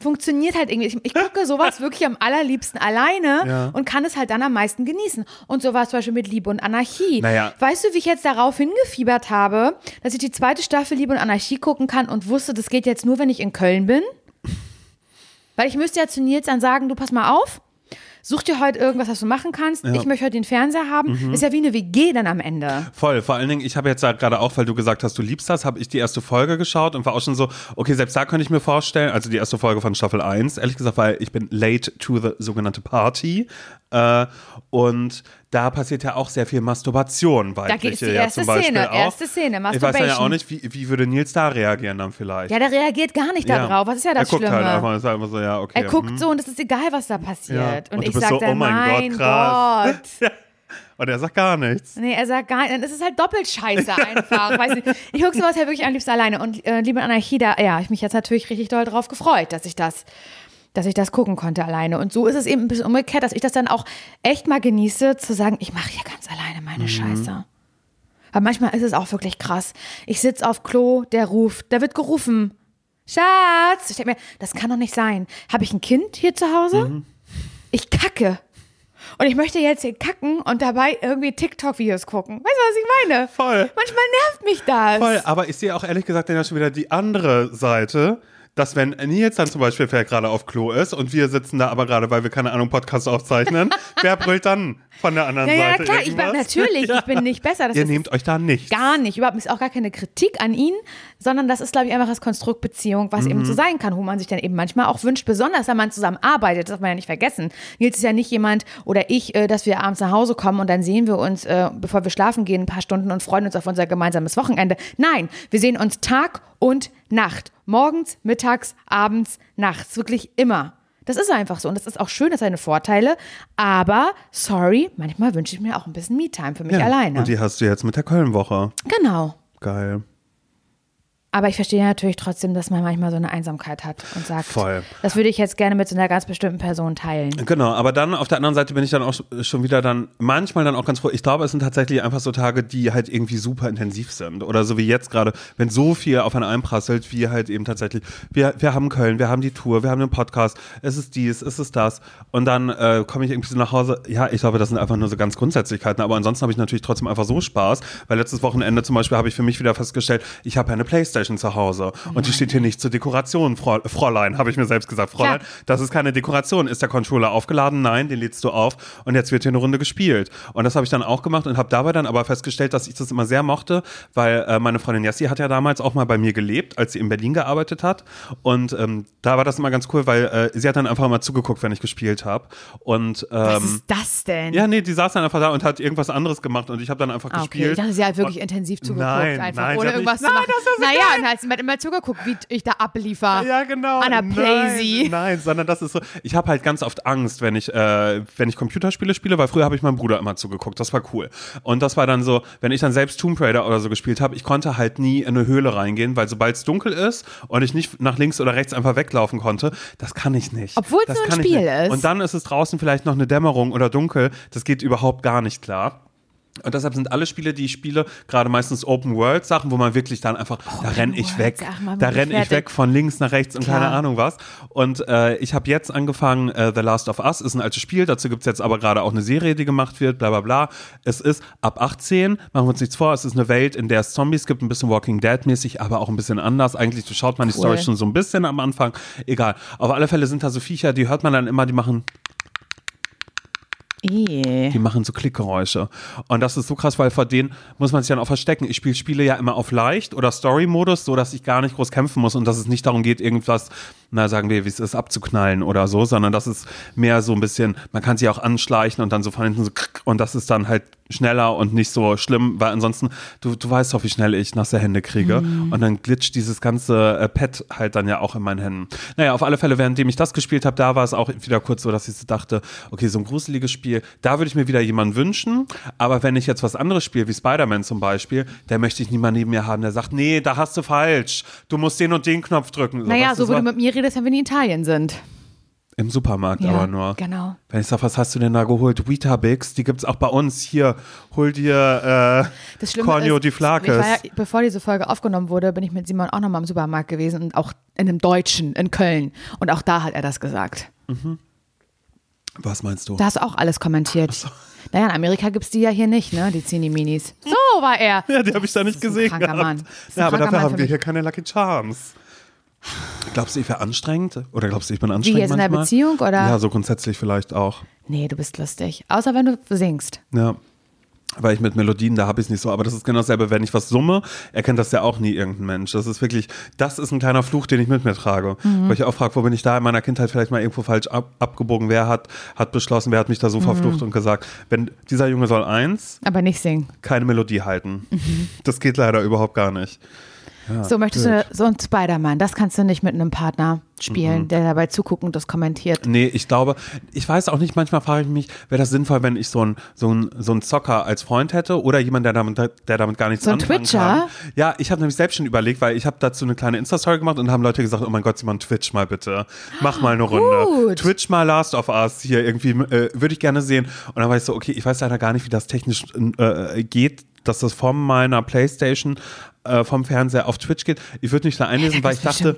funktioniert halt irgendwie. Ich, ich gucke sowas wirklich am allerliebsten alleine Ja. und kann es halt dann am meisten genießen. Und so war es zum Beispiel mit Liebe und Anarchie. Naja. Weißt du, wie ich jetzt darauf hingefiebert habe, dass ich die zweite Staffel Liebe und Anarchie gucken kann und wusste, das geht jetzt nur, wenn ich in Köln bin? Weil ich müsste ja zu Nils dann sagen, du pass mal auf, such dir heute irgendwas, was du machen kannst. Ich möchte heute den Fernseher haben. Ist ja wie eine WG dann am Ende. Voll, vor allen Dingen, ich habe jetzt halt gerade auch, weil du gesagt hast, du liebst das, habe ich die erste Folge geschaut und war auch schon so, okay, selbst da könnte ich mir vorstellen, also die erste Folge von Staffel 1, ehrlich gesagt, weil ich bin late to the sogenannte Party äh, und da passiert ja auch sehr viel Masturbation, weil geht's die erste Szene, erste Szene, Ich weiß ja Masturbation. auch nicht, wie, wie würde Nils da reagieren dann vielleicht? Ja, der reagiert gar nicht Ja. darauf. Was ist ja das er guckt Schlimme? halt einfach, ist einfach so, ja, okay. er guckt hm. so und es ist egal, was da passiert. Ja. Und, Und ich sage so, dann, oh mein mein Gott, krass. Gott. Und er sagt gar nichts. Nee, er sagt gar nicht. Dann ist es halt doppelt scheiße einfach. Weiß nicht. Ich gucke sowas ja wirklich am liebsten alleine. Und äh, Liebe Anarchie, da, ja, ich mich jetzt natürlich richtig doll drauf gefreut, dass ich das, dass ich das gucken konnte alleine. Und so ist es eben ein bisschen umgekehrt, dass ich das dann auch echt mal genieße, zu sagen, ich mache hier ganz alleine meine Mhm. Scheiße. Aber manchmal ist es auch wirklich krass. Ich sitze auf Klo, der ruft, da wird gerufen. Schatz! Ich denke mir, das kann doch nicht sein. Habe ich ein Kind hier zu Hause? Mhm. Ich kacke. Und ich möchte jetzt hier kacken und dabei irgendwie TikTok-Videos gucken. Weißt du, was ich meine? Voll. Manchmal nervt mich das. Voll, aber ich sehe auch ehrlich gesagt dann ja schon wieder die andere Seite, dass wenn Nils dann zum Beispiel vielleicht gerade auf Klo ist und wir sitzen da aber gerade, weil wir keine Ahnung Podcast aufzeichnen, wer brüllt dann von der anderen Ja, ja, Seite klar, ich bin, irgendwas? natürlich, ich bin nicht besser. Das Ihr nehmt euch da nicht. gar nicht. Überhaupt ist auch gar keine Kritik an ihn, sondern das ist, glaube ich, einfach das Konstrukt Beziehung, was eben so Mhm. sein kann, wo man sich dann eben manchmal auch wünscht, besonders wenn man zusammen arbeitet, das darf man ja nicht vergessen. Nils ist ja nicht jemand oder ich, äh, dass wir abends nach Hause kommen und dann sehen wir uns, äh, bevor wir schlafen gehen, ein paar Stunden und freuen uns auf unser gemeinsames Wochenende. Nein, wir sehen uns Tag und Nacht. Morgens, mittags, abends, nachts. Wirklich immer. Das ist einfach so. Und das ist auch schön, das hat seine Vorteile. Aber, sorry, manchmal wünsche ich mir auch ein bisschen Me-Time für mich Ja, alleine. Und die hast du jetzt mit der Köln-Woche. Genau. Geil. Aber ich verstehe natürlich trotzdem, dass man manchmal so eine Einsamkeit hat und sagt, Voll. das würde ich jetzt gerne mit so einer ganz bestimmten Person teilen. Genau, aber dann auf der anderen Seite bin ich dann auch schon wieder dann manchmal dann auch ganz froh. Ich glaube, es sind tatsächlich einfach so Tage, die halt irgendwie super intensiv sind. Oder so wie jetzt gerade, wenn so viel auf einen einprasselt, wie halt eben tatsächlich, wir, wir haben Köln, wir haben die Tour, wir haben den Podcast, es ist dies, es ist das. Und dann äh, komme ich irgendwie so nach Hause. Ja, ich glaube, das sind einfach nur so ganz Grundsätzlichkeiten. Aber ansonsten habe ich natürlich trotzdem einfach so Spaß, weil letztes Wochenende zum Beispiel habe ich für mich wieder festgestellt, ich habe ja eine Playstation zu Hause und die steht hier nicht zur Dekoration, Frau, Fräulein, habe ich mir selbst gesagt. Fräulein, Klar. das ist keine Dekoration. Ist der Controller aufgeladen? Nein, den lädst du auf und jetzt wird hier eine Runde gespielt. Und das habe ich dann auch gemacht und habe dabei dann aber festgestellt, dass ich das immer sehr mochte, weil äh, meine Freundin Jessie hat ja damals auch mal bei mir gelebt, als sie in Berlin gearbeitet hat. Und ähm, da war das immer ganz cool, weil äh, sie hat dann einfach mal zugeguckt, wenn ich gespielt habe. Und Was ähm, ist das denn? ja, nee, die saß dann einfach da und hat irgendwas anderes gemacht und ich habe dann einfach Ah, okay. gespielt. Ich dachte, sie hat wirklich intensiv zugeguckt, Nein, einfach nein, ohne irgendwas nicht- zu Nein, machen. das ist naja, hat sie hat immer zugeguckt, wie ich da abliefer. Ja, genau. An der Playsee. Nein, nein, sondern das ist so. Ich habe halt ganz oft Angst, wenn ich, äh, wenn ich Computerspiele spiele, weil früher habe ich meinem Bruder immer zugeguckt. Das war cool. Und das war dann so, wenn ich dann selbst Tomb Raider oder so gespielt habe, ich konnte halt nie in eine Höhle reingehen, weil sobald es dunkel ist und ich nicht nach links oder rechts einfach weglaufen konnte, das kann ich nicht. Obwohl es nur ein Spiel ist. Und dann ist es draußen vielleicht noch eine Dämmerung oder dunkel. Das geht überhaupt gar nicht klar. Und deshalb sind alle Spiele, die ich spiele, gerade meistens Open-World-Sachen, wo man wirklich dann einfach, da renne ich World, weg, mal, da renne ich weg von links nach rechts und Klar. keine Ahnung was. Und äh, ich habe jetzt angefangen, äh, The Last of Us ist ein altes Spiel, dazu gibt's jetzt aber gerade auch eine Serie, die gemacht wird, bla bla bla. Es ist ab 18, machen wir uns nichts vor, es ist eine Welt, in der es Zombies gibt, ein bisschen Walking Dead-mäßig, aber auch ein bisschen anders. Eigentlich schaut man die Cool. Story schon so ein bisschen am Anfang. Egal. Auf alle Fälle sind da so Viecher, die hört man dann immer, die machen Eh. die machen so Klickgeräusche. Und das ist so krass, weil vor denen muss man sich dann auch verstecken. Ich spiele Spiele ja immer auf leicht oder Story-Modus, so dass ich gar nicht groß kämpfen muss und dass es nicht darum geht, irgendwas, na sagen wir, wie es ist, abzuknallen oder so, sondern das ist mehr so ein bisschen, man kann sich auch anschleichen und dann so von hinten so und das ist dann halt schneller und nicht so schlimm, weil ansonsten, du, du weißt doch, wie schnell ich nasse Hände kriege und dann glitscht dieses ganze äh, Pad halt dann ja auch in meinen Händen. Naja, auf alle Fälle, währenddem ich das gespielt habe, da war es auch wieder kurz so, dass ich so dachte, okay, so ein gruseliges Spiel, da würde ich mir wieder jemanden wünschen, aber wenn ich jetzt was anderes spiele, wie Spider-Man zum Beispiel, da möchte ich niemanden neben mir haben, der sagt, nee, da hast du falsch, du musst den und den Knopf drücken. Naja, weißt du, so du mit mir redest, wenn wir in Italien sind. Im Supermarkt Ja, aber nur. genau. Wenn ich sage, was hast du denn da geholt? Weetabix, die gibt's auch bei uns. Hier, hol dir äh, Das Schlimme Cornio ist, di Flakes. ja, bevor diese Folge aufgenommen wurde, bin ich mit Simon auch nochmal im Supermarkt gewesen und auch in einem Deutschen in Köln. Und auch da hat er das gesagt. Was meinst du? Da hast du auch alles kommentiert. Naja, in Amerika gibt es die ja hier nicht, ne? Die Zini-Minis. So war er. ja, die habe ich da nicht ist ein gesehen kranker gehabt. Mann. Ja, aber dafür Mann haben wir hier keine Lucky Charms. Glaubst du, ich wäre anstrengend? Oder glaubst du, ich bin Wie anstrengend jetzt in der manchmal? Beziehung oder? Ja, so grundsätzlich vielleicht auch. Nee, du bist lustig. Außer wenn du singst. Ja. Weil ich mit Melodien, da habe ich es nicht so. Aber das ist genau dasselbe, wenn ich was summe, erkennt das ja auch nie irgendein Mensch. Das ist wirklich, das ist ein kleiner Fluch, den ich mit mir trage. Mhm. Weil ich auch frage, wo bin ich da in meiner Kindheit vielleicht mal irgendwo falsch ab, abgebogen? Wer hat, hat beschlossen, wer hat mich da Mhm. so verflucht und gesagt, wenn dieser Junge soll eins, Aber nicht singen. keine Melodie halten. Mhm. Das geht leider überhaupt gar nicht. So möchtest gut. du so ein Spider-Man, das kannst du nicht mit einem Partner spielen, Mhm. der dabei zuguckt und das kommentiert. Nee, ich glaube, ich weiß auch nicht, manchmal frage ich mich, wäre das sinnvoll, wenn ich so einen so ein, so ein Zocker als Freund hätte oder jemand, der damit, der damit gar nichts So ein anfangen Twitcher? kann. Ja, ich habe nämlich selbst schon überlegt, weil ich habe dazu eine kleine Insta-Story gemacht und haben Leute gesagt, oh mein Gott, Simon, Twitch mal bitte. Mach mal eine Runde. Gut. Twitch mal Last of Us hier irgendwie, äh, würde ich gerne sehen. Und dann war ich so, okay, ich weiß leider gar nicht, wie das technisch äh, geht. dass das von meiner Playstation äh, vom Fernseher auf Twitch geht. Ich würde mich da einlesen, weil ich dachte,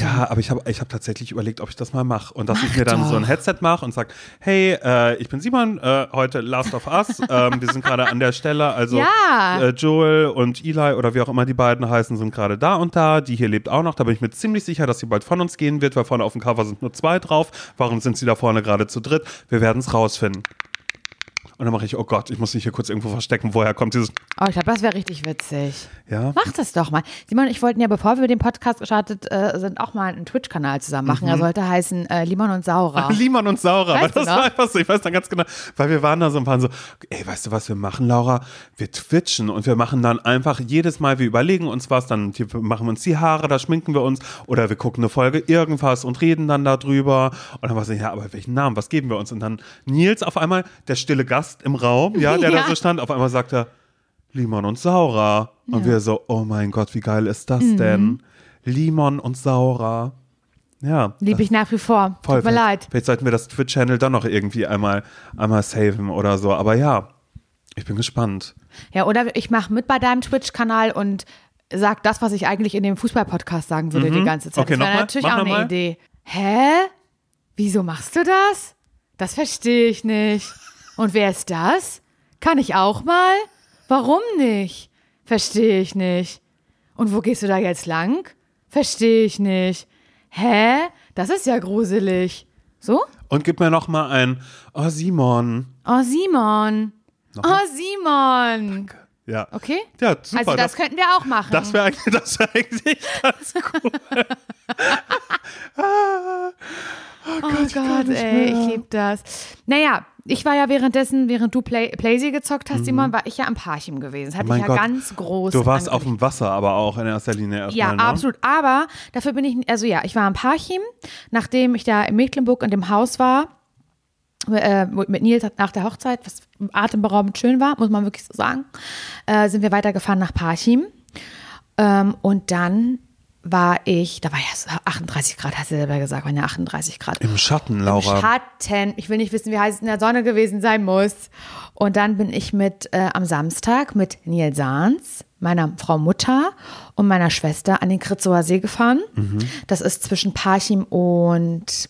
ja, aber ich habe ich hab tatsächlich überlegt, ob ich das mal mache. Und dass ich Mach mir dann so ein doch. Headset mache und sage, hey, äh, ich bin Simon, äh, heute Last of Us. ähm, wir sind gerade an der Stelle. Also Ja. äh, Joel und Eli oder wie auch immer die beiden heißen, sind gerade da und da. Die hier lebt auch noch. Da bin ich mir ziemlich sicher, dass sie bald von uns gehen wird, weil vorne auf dem Cover sind nur zwei drauf. Warum sind sie da vorne gerade zu dritt? Wir werden es rausfinden. Und dann mache ich, oh Gott, ich muss mich hier kurz irgendwo verstecken. Woher kommt dieses. Oh, ich glaube, das wäre richtig witzig. Ja? Mach das doch mal. Simon ich wollten ja, bevor wir den Podcast gestartet äh, sind, auch mal einen Twitch-Kanal zusammen machen. Er sollte heißen äh, Limon und Saurer. Limon und Saurer, weil Weißt du das war einfach so, ich weiß dann ganz genau, weil wir waren da so und waren so, ey, weißt du, was wir machen, Laura? Wir twitchen und wir machen dann einfach jedes Mal, wir überlegen uns was, dann machen wir uns die Haare, da schminken wir uns oder wir gucken eine Folge irgendwas und reden dann darüber und dann war so, ja, aber welchen Namen, was geben wir uns? Und dann Nils auf einmal, der stille Gast im Raum, ja, der da Ja. so stand, auf einmal sagte, Limon und Saurer. Und wir so, oh mein Gott, wie geil ist das Mhm. denn? Limon und Saurer. Ja. Liebe ich nach wie vor. Voll, Tut mir leid. Vielleicht sollten wir das Twitch-Channel dann noch irgendwie einmal, einmal saven oder so. Aber ja, ich bin gespannt. Ja, oder ich mache mit bei deinem Twitch-Kanal und sag das, was ich eigentlich in dem Fußball-Podcast sagen würde die ganze Zeit. Mhm. Okay, das wäre natürlich Mach auch eine. Idee. Hä? Wieso machst du das? Das verstehe ich nicht. Und wer ist das? Kann ich auch mal? Warum nicht? Verstehe ich nicht. Und wo gehst du da jetzt lang? Verstehe ich nicht. Hä? Das ist ja gruselig. So? Und gib mir noch mal ein, oh Simon. Oh, Simon. Oh, Simon. Ja. Okay? Ja, super. also das, könnten wir auch machen. das wäre eigentlich, das wär eigentlich ganz cool. oh Gott, ey, ich liebe das. Naja, ich war ja währenddessen, während du Play, Playsee gezockt hast, Simon, war ich ja am Parchim gewesen. Das hatte Mhm. mein ich ja Gott. ganz groß. Du warst auf dem Wasser, aber auch in erster Linie erstmal. Ja, ne? absolut. Aber dafür bin ich, also ja, ich war am Parchim, nachdem ich da in Mecklenburg in dem Haus war, äh, mit Nils nach der Hochzeit, was atemberaubend schön war, muss man wirklich so sagen, äh, sind wir weitergefahren nach Parchim. Ähm, und dann war ich, da war ja so 38 Grad, hast du selber gesagt, waren ja 38 Grad. Im Schatten, Laura. Schatten. Ich will nicht wissen, wie heiß es in der Sonne gewesen sein muss. Und dann bin ich mit äh, am Samstag mit Nils Sahns, meiner Frau Mutter und meiner Schwester an den Kritzower See gefahren. Mhm. Das ist zwischen Parchim und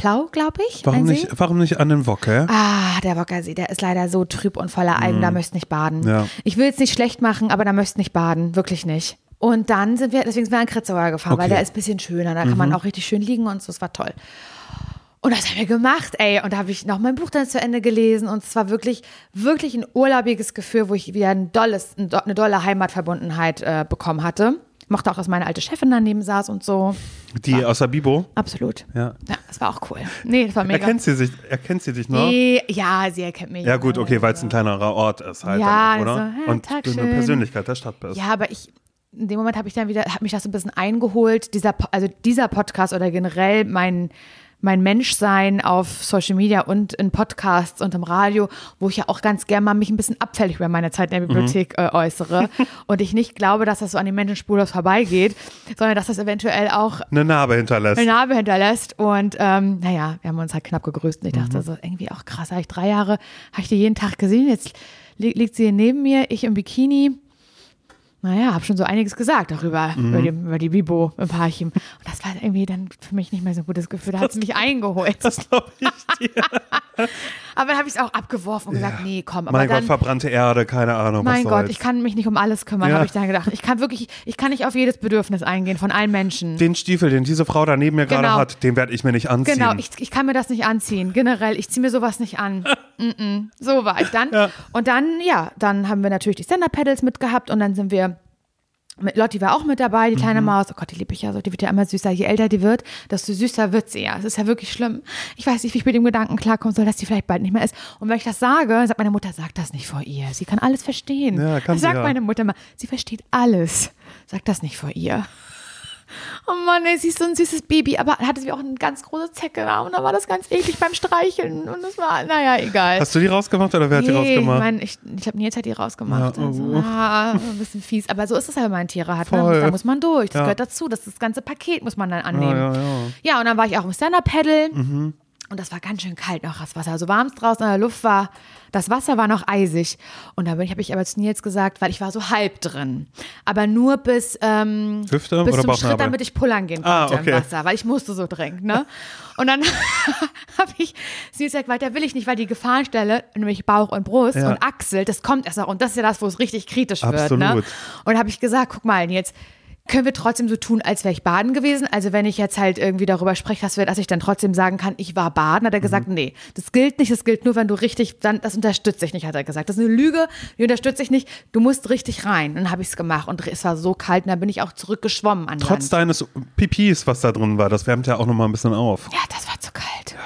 Plau, glaube ich. Warum nicht, warum nicht an den Wocke? Ah, der Wockersee, der ist leider so trüb und voller Algen, da möchtest nicht baden. Mhm. Ja. Ich will es nicht schlecht machen, aber da möchtest nicht baden, wirklich nicht. Und dann sind wir, deswegen sind wir an Kritzauer gefahren, weil Okay. Mhm. der ist ein bisschen schöner, da kann man auch richtig schön liegen und so, es war toll. Und das haben wir gemacht, ey. Und da habe ich noch mein Buch dann zu Ende gelesen. Und es war wirklich, wirklich ein urlaubiges Gefühl, wo ich wieder ein dolles, ein do- eine dolle Heimatverbundenheit äh, bekommen hatte. Mochte auch, dass meine alte Chefin daneben saß und so. Die aus der Bibo? Absolut. Ja. Ja, das war auch cool. Nee, das war mega. Erkennt sie, sich, erkennt sie dich noch? Nee, ja, sie erkennt mich. Ja gut, okay, weil es ein kleinerer Ort ist halt, Ja, dann, oder? also, ja, Und Tag du eine. Persönlichkeit der Stadt bist. Ja, aber ich, in dem Moment habe ich dann wieder, hat mich das so ein bisschen eingeholt, dieser, also dieser Podcast oder generell mein, mein Menschsein auf Social Media und in Podcasts und im Radio, wo ich ja auch ganz gerne mal mich ein bisschen abfällig über meine Zeit in der Bibliothek äh, äußere und ich nicht glaube, dass das so an den Menschen spurlos vorbeigeht, sondern dass das eventuell auch Eine Narbe hinterlässt. eine Narbe hinterlässt. Und ähm, naja, wir haben uns halt knapp gegrüßt. Und ich Mhm. dachte so, irgendwie auch krass, habe ich drei Jahre, habe ich die jeden Tag gesehen. Jetzt li liegt sie hier neben mir, ich im Bikini. Naja, habe schon so einiges gesagt darüber, Mhm. über, die, über die Bibo im Parchim. Und das war irgendwie dann für mich nicht mehr so ein gutes Gefühl. Da hat sie mich eingeholt. Das glaube ich dir. Aber dann habe ich es auch abgeworfen und gesagt, nee, komm. Aber mein dann, Gott, verbrannte Erde, keine Ahnung. mein Gott, soll's. ich kann mich nicht um alles kümmern, Ja. habe ich dann gedacht. Ich kann wirklich, ich kann nicht auf jedes Bedürfnis eingehen von allen Menschen. Den Stiefel, den diese Frau da neben mir gerade Genau. hat, den werde ich mir nicht anziehen. Genau, ich, ich kann mir das nicht anziehen. Generell, ich ziehe mir sowas nicht an. Mm-mm. So war ich dann. Ja. Und dann, ja, dann haben wir natürlich die Stand-Up-Pedals mitgehabt und dann sind wir. Lotti war auch mit dabei, die Mhm. kleine Maus. Oh Gott, die liebe ich ja so. Die wird ja immer süßer. Je älter die wird, desto süßer wird sie ja. Es ist ja wirklich schlimm. Ich weiß nicht, wie ich mit dem Gedanken klarkommen soll, dass die vielleicht bald nicht mehr ist. Und wenn ich das sage, sagt meine Mutter, sag das nicht vor ihr. Sie kann alles verstehen. Ja, kann das sie sagt ja. meine Mutter immer. Sie versteht alles. Sag das nicht vor ihr. Oh Mann, ey, sie ist so ein süßes Baby, aber hatte sie auch eine ganz große Zecke da und da war das ganz eklig beim Streicheln und das war, naja, egal. Hast du die rausgemacht oder wer hat die rausgemacht? mein, ich, ich habe Nils hat die rausgemacht. Ja, oh. also, ah, ein bisschen fies. Aber so ist es halt, wenn man Tiere hat. Ne? Da muss man durch. Das Ja. gehört dazu. Das, das ganze Paket muss man dann annehmen. ja, ja. Und dann war ich auch im Stand-Up-Paddle. Und das war ganz schön kalt noch, das Wasser. Also warm es draußen in der Luft war, das Wasser war noch eisig. Und da habe ich aber zu Nils gesagt, weil ich war so halb drin. Aber nur bis, ähm, Hüfte bis zum Schritt, damit ich pullern gehen Ah, konnte okay. im Wasser, weil ich musste so dringend, ne? Und dann habe ich zu Nils gesagt, weiter will ich nicht, weil die Gefahrenstelle, nämlich Bauch und Brust Ja. und Achsel, das kommt erst noch. Und das ist ja das, wo es richtig kritisch wird, ne? Absolut. Und habe ich gesagt, guck mal, Nils, können wir trotzdem so tun, als wäre ich baden gewesen? Also wenn ich jetzt halt irgendwie darüber spreche, dass, wir, dass ich dann trotzdem sagen kann, ich war baden, hat er gesagt, Mhm. nee, das gilt nicht, das gilt nur, wenn du richtig, dann, das unterstütze ich nicht, hat er gesagt. Das ist eine Lüge, die unterstütze ich nicht, du musst richtig rein. Und dann habe ich es gemacht und es war so kalt und dann bin ich auch zurückgeschwommen an Trotz Land. deines Pipis, was da drin war, das wärmt ja auch noch mal ein bisschen auf. Ja, das war zu kalt. Ja.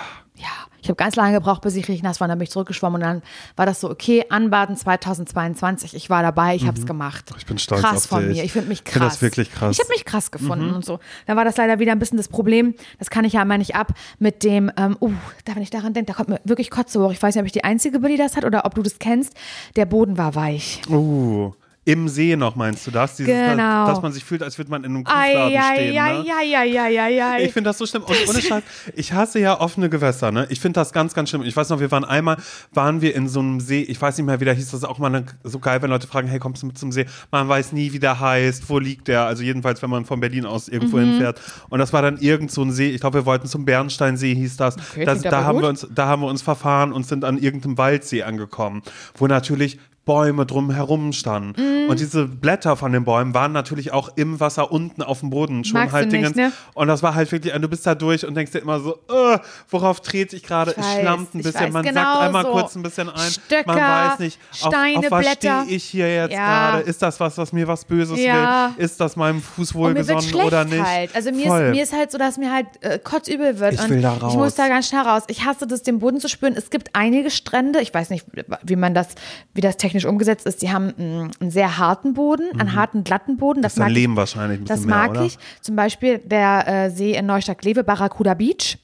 Ich habe ganz lange gebraucht, bis ich richtig nass war. Dann bin ich zurückgeschwommen und dann war das so, okay, Anbaden 2022. Ich war dabei, ich habe es gemacht. Mhm. Ich bin stolz krass auf von dich. mir. Ich finde mich Ich krass. finde das wirklich krass. Mhm. Ich habe mich krass gefunden und so. Dann war das leider wieder ein bisschen das Problem. Das kann ich ja immer nicht ab mit dem, ähm, uh, da wenn ich daran denke, da kommt mir wirklich Kotze hoch. Ich weiß nicht, ob ich die Einzige bin, die das hat oder ob du das kennst. Der Boden war weich. Uh, im See noch meinst du das? Dieses, Genau. Dass man sich fühlt, als würde man in einem Ei, Kuhfladen stehen. ne? ei, ei, ei, ei, ei. Ich finde das so schlimm. Und ohne Scheiß, ich hasse ja offene Gewässer, ne? Ich finde das ganz, ganz schlimm. Ich weiß noch, wir waren einmal, waren wir in so einem See, ich weiß nicht mehr, wie der hieß, das ist auch mal eine, so geil, wenn Leute fragen, hey, kommst du mit zum See? Man weiß nie, wie der heißt, wo liegt der? Also jedenfalls, wenn man von Berlin aus irgendwo Mhm. hinfährt. Und das war dann irgend so ein See, ich glaube, wir wollten zum Bernsteinsee, hieß das. Okay, das da, haben gut. wir uns, da haben wir uns verfahren und sind an irgendeinem Waldsee angekommen, wo natürlich Bäume drum herum standen. Mhm. Und diese Blätter von den Bäumen waren natürlich auch im Wasser unten auf dem Boden schon Magst halt Dingens. ne? Und das war halt wirklich, du bist da durch und denkst dir immer so, äh, worauf trete ich gerade? Es schlammt ein bisschen, weiß, man genau sagt einmal so. kurz ein bisschen ein. Stöcker, man weiß nicht, auf, Steine, auf was Blätter. stehe ich hier jetzt Ja. gerade? Ist das was, was mir was Böses Ja. will? Ist das meinem Fuß wohlgesonnen oder nicht? halt. Also mir ist, mir ist halt so, dass mir halt äh, kotzübel wird. Ich und will da raus. Ich muss da ganz schnell raus. Ich hasse das, den Boden zu spüren. Es gibt einige Strände, ich weiß nicht, wie man das, wie das technisch umgesetzt ist, die haben mh, einen sehr harten Boden, einen harten, glatten Boden. Das, Mhm. das mag ich Lehm wahrscheinlich ein Das mehr, mag oder? ich. Zum Beispiel der äh, See in Neustadt-Lewe, Barracuda Beach,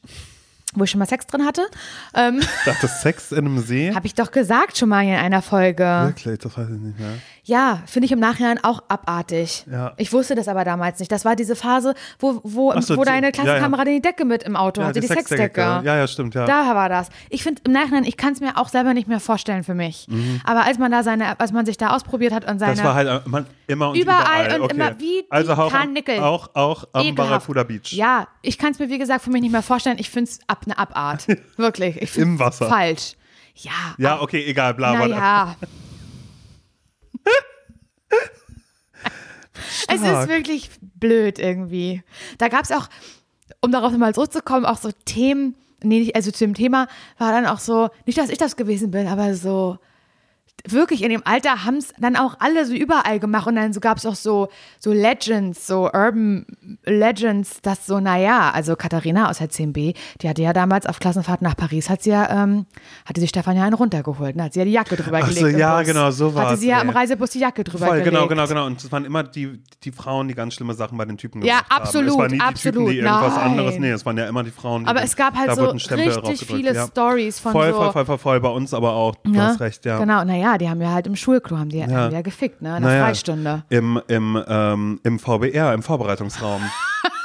wo ich schon mal Sex drin hatte. Ähm, Ich dachte, Sex in einem See? Habe ich doch gesagt schon mal in einer Folge. Wirklich, das weiß ich nicht mehr. Ja, finde ich im Nachhinein auch abartig. Ja. Ich wusste das aber damals nicht. Das war diese Phase, wo, wo, so, wo die- deine ja, Klassenkameradin die Decke mit im Auto hatte, die, Sexdecke. Ja, ja, stimmt, ja. Da war das. Ich finde im Nachhinein, ich kann es mir auch selber nicht mehr vorstellen für mich. Aber als man da seine, als man sich da ausprobiert hat und seine Mhm. Das war halt äh, man, immer und Überall überall. und okay. immer wie die also auch, am- Karnickel. auch, auch am Ekelhaft. Barracuda Beach. Ja, ich kann es mir wie gesagt für mich nicht mehr vorstellen. Ich finde es ab eine Abart. Wirklich. Im Wasser. Falsch. Ja. Ja, okay, egal, bla, bla. Naja. es ist wirklich blöd irgendwie. Da gab es auch, um darauf nochmal zurückzukommen, auch so Themen, nee, nicht, also zu dem Thema war dann auch so, nicht, dass ich das gewesen bin, aber so, wirklich in dem Alter haben es dann auch alle so überall gemacht und dann so gab es auch so, so Legends, so Urban Legends, dass so, naja, also Katharina aus der 10b, die hatte ja damals auf Klassenfahrt nach Paris, hat sie ja, ähm, hatte sie Stefan ja einen runtergeholt, ne? hat sie ja die Jacke drüber Ach gelegt. so, ja, genau, so Hatte war's, sie ja ey. im Reisebus die Jacke drüber Voll, gelegt. genau, genau, genau. Und es waren immer die, die Frauen, die ganz schlimme Sachen bei den Typen Ja, gemacht haben. absolut, Es waren nie die absolut, Typen, die irgendwas nein. anderes. Nee, es waren ja immer die Frauen, die Aber es gab halt so richtig viele ja. Stories von voll, so Voll, voll, voll, voll. Bei uns aber auch. Du Ne? hast recht, ja. Genau, naja, die haben ja halt im Schulklo, haben die, haben die ja gefickt, ne? In der Naja, Freistunde. Im, im, ähm, Im VBR, im Vorbereitungsraum.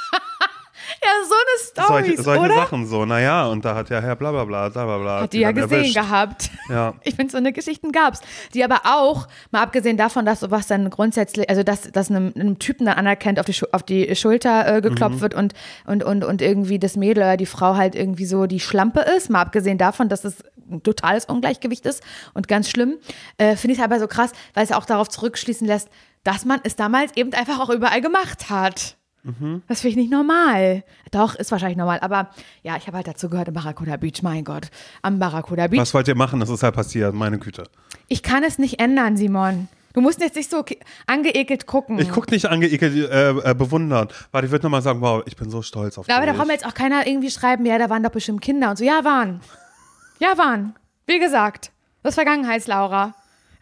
Ja, so eine Story, solche solche oder? Sachen so. Naja, und da hat ja Herr blablabla, bla bla bla. Hat die ja gesehen erwischt. gehabt. Ja. Ich finde, so eine Geschichten gab's. Die aber auch, mal abgesehen davon, dass sowas dann grundsätzlich, also dass, dass einem, einem Typen dann anerkennt auf die, auf die Schulter äh, geklopft Mhm. wird und, und, und, und irgendwie das Mädel oder die Frau halt irgendwie so die Schlampe ist, mal abgesehen davon, dass es ein totales Ungleichgewicht ist und ganz schlimm, äh, finde ich aber so krass, weil es auch darauf zurückschließen lässt, dass man es damals eben einfach auch überall gemacht hat. Mhm. Das finde ich nicht normal. Doch, ist wahrscheinlich normal. Aber ja, ich habe halt dazu gehört im Barracuda Beach, mein Gott. Am Barracuda Beach. Was wollt ihr machen? Das ist halt passiert, meine Güte. Ich kann es nicht ändern, Simon. Du musst jetzt nicht so angeekelt gucken. Ich guck nicht angeekelt, äh, äh, bewundert. Warte, ich würde nochmal sagen, wow, ich bin so stolz auf aber da dich. braucht mir jetzt auch keiner irgendwie schreiben, ja, da waren doch bestimmt Kinder und so. Ja, waren. Ja, waren. Wie gesagt, das ist Vergangenheitslaura.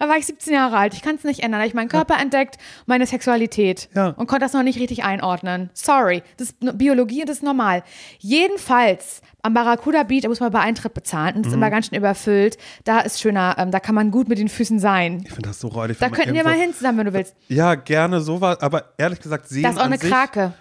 Da war ich 17 Jahre alt. Ich kann es nicht ändern. Da habe ich meinen Körper entdeckt, meine Sexualität. Ja. Und konnte das noch nicht richtig einordnen. Sorry. Das ist Biologie und das ist normal. Jedenfalls am Barracuda Beach, da muss man bei Eintritt bezahlen. Und das ist Mhm. immer ganz schön überfüllt. Da ist schöner, ähm, da kann man gut mit den Füßen sein. Ich finde das so räudig. Da könnten wir mal hin zusammen, wenn du willst. Ja, gerne sowas, aber ehrlich gesagt, sehen Da ist auch eine sich, Krake.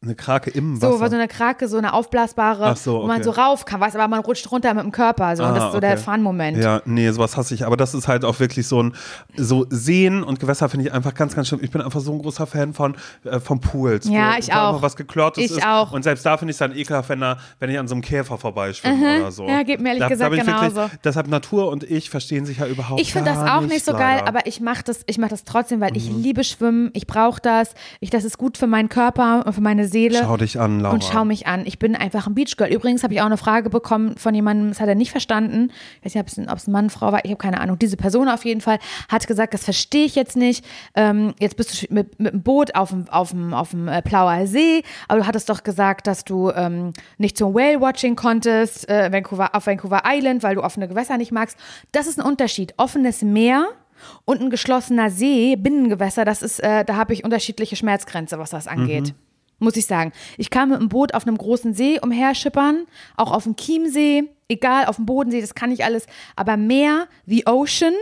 Eine Krake im So, Wasser. war so eine Krake, so eine aufblasbare, so, wo man okay. so rauf kann, weißt, aber man rutscht runter mit dem Körper. So, und das Ah, ist so der okay. Fun-Moment. Ja, nee, sowas hasse ich. Aber das ist halt auch wirklich so ein, so Seen und Gewässer finde ich einfach ganz, ganz schlimm. Ich bin einfach so ein großer Fan von, äh, von Pools. Ja, wo, ich auch. was geklortes Ich ist. auch. Und selbst da finde ich es dann ekelhaft, wenn, da, wenn ich an so einem Käfer vorbeischwimme oder so. Ja, geht mir ehrlich da, gesagt da wirklich, genauso. Deshalb Natur und ich verstehen sich ja überhaupt Ich finde das auch nicht so geil, leider. Mhm. aber ich mache das, ich mache das trotzdem, weil ich liebe Schwimmen. Ich brauche das. Ich, das ist gut für meinen Körper und für meine Seele. Schau dich an, Laura. und schau mich an. Ich bin einfach ein Beachgirl. Übrigens habe ich auch eine Frage bekommen von jemandem, das hat er nicht verstanden. Ich weiß nicht, ob es ein, Mann, Frau war, ich habe keine Ahnung. Diese Person auf jeden Fall hat gesagt, das verstehe ich jetzt nicht. Ähm, jetzt bist du mit, mit dem Boot auf dem, auf dem, auf dem äh, Plauer See, aber du hattest doch gesagt, dass du ähm, nicht zum Whale-Watching konntest äh, Vancouver, auf Vancouver Island, weil du offene Gewässer nicht magst. Das ist ein Unterschied. Offenes Meer und ein geschlossener See, Binnengewässer, das ist, äh, da habe ich unterschiedliche Schmerzgrenze, was das angeht. Muss ich sagen. Ich kam mit dem Boot auf einem großen See umherschippern, auch auf dem Chiemsee, egal, auf dem Bodensee, das kann ich alles. Aber Meer, the Ocean,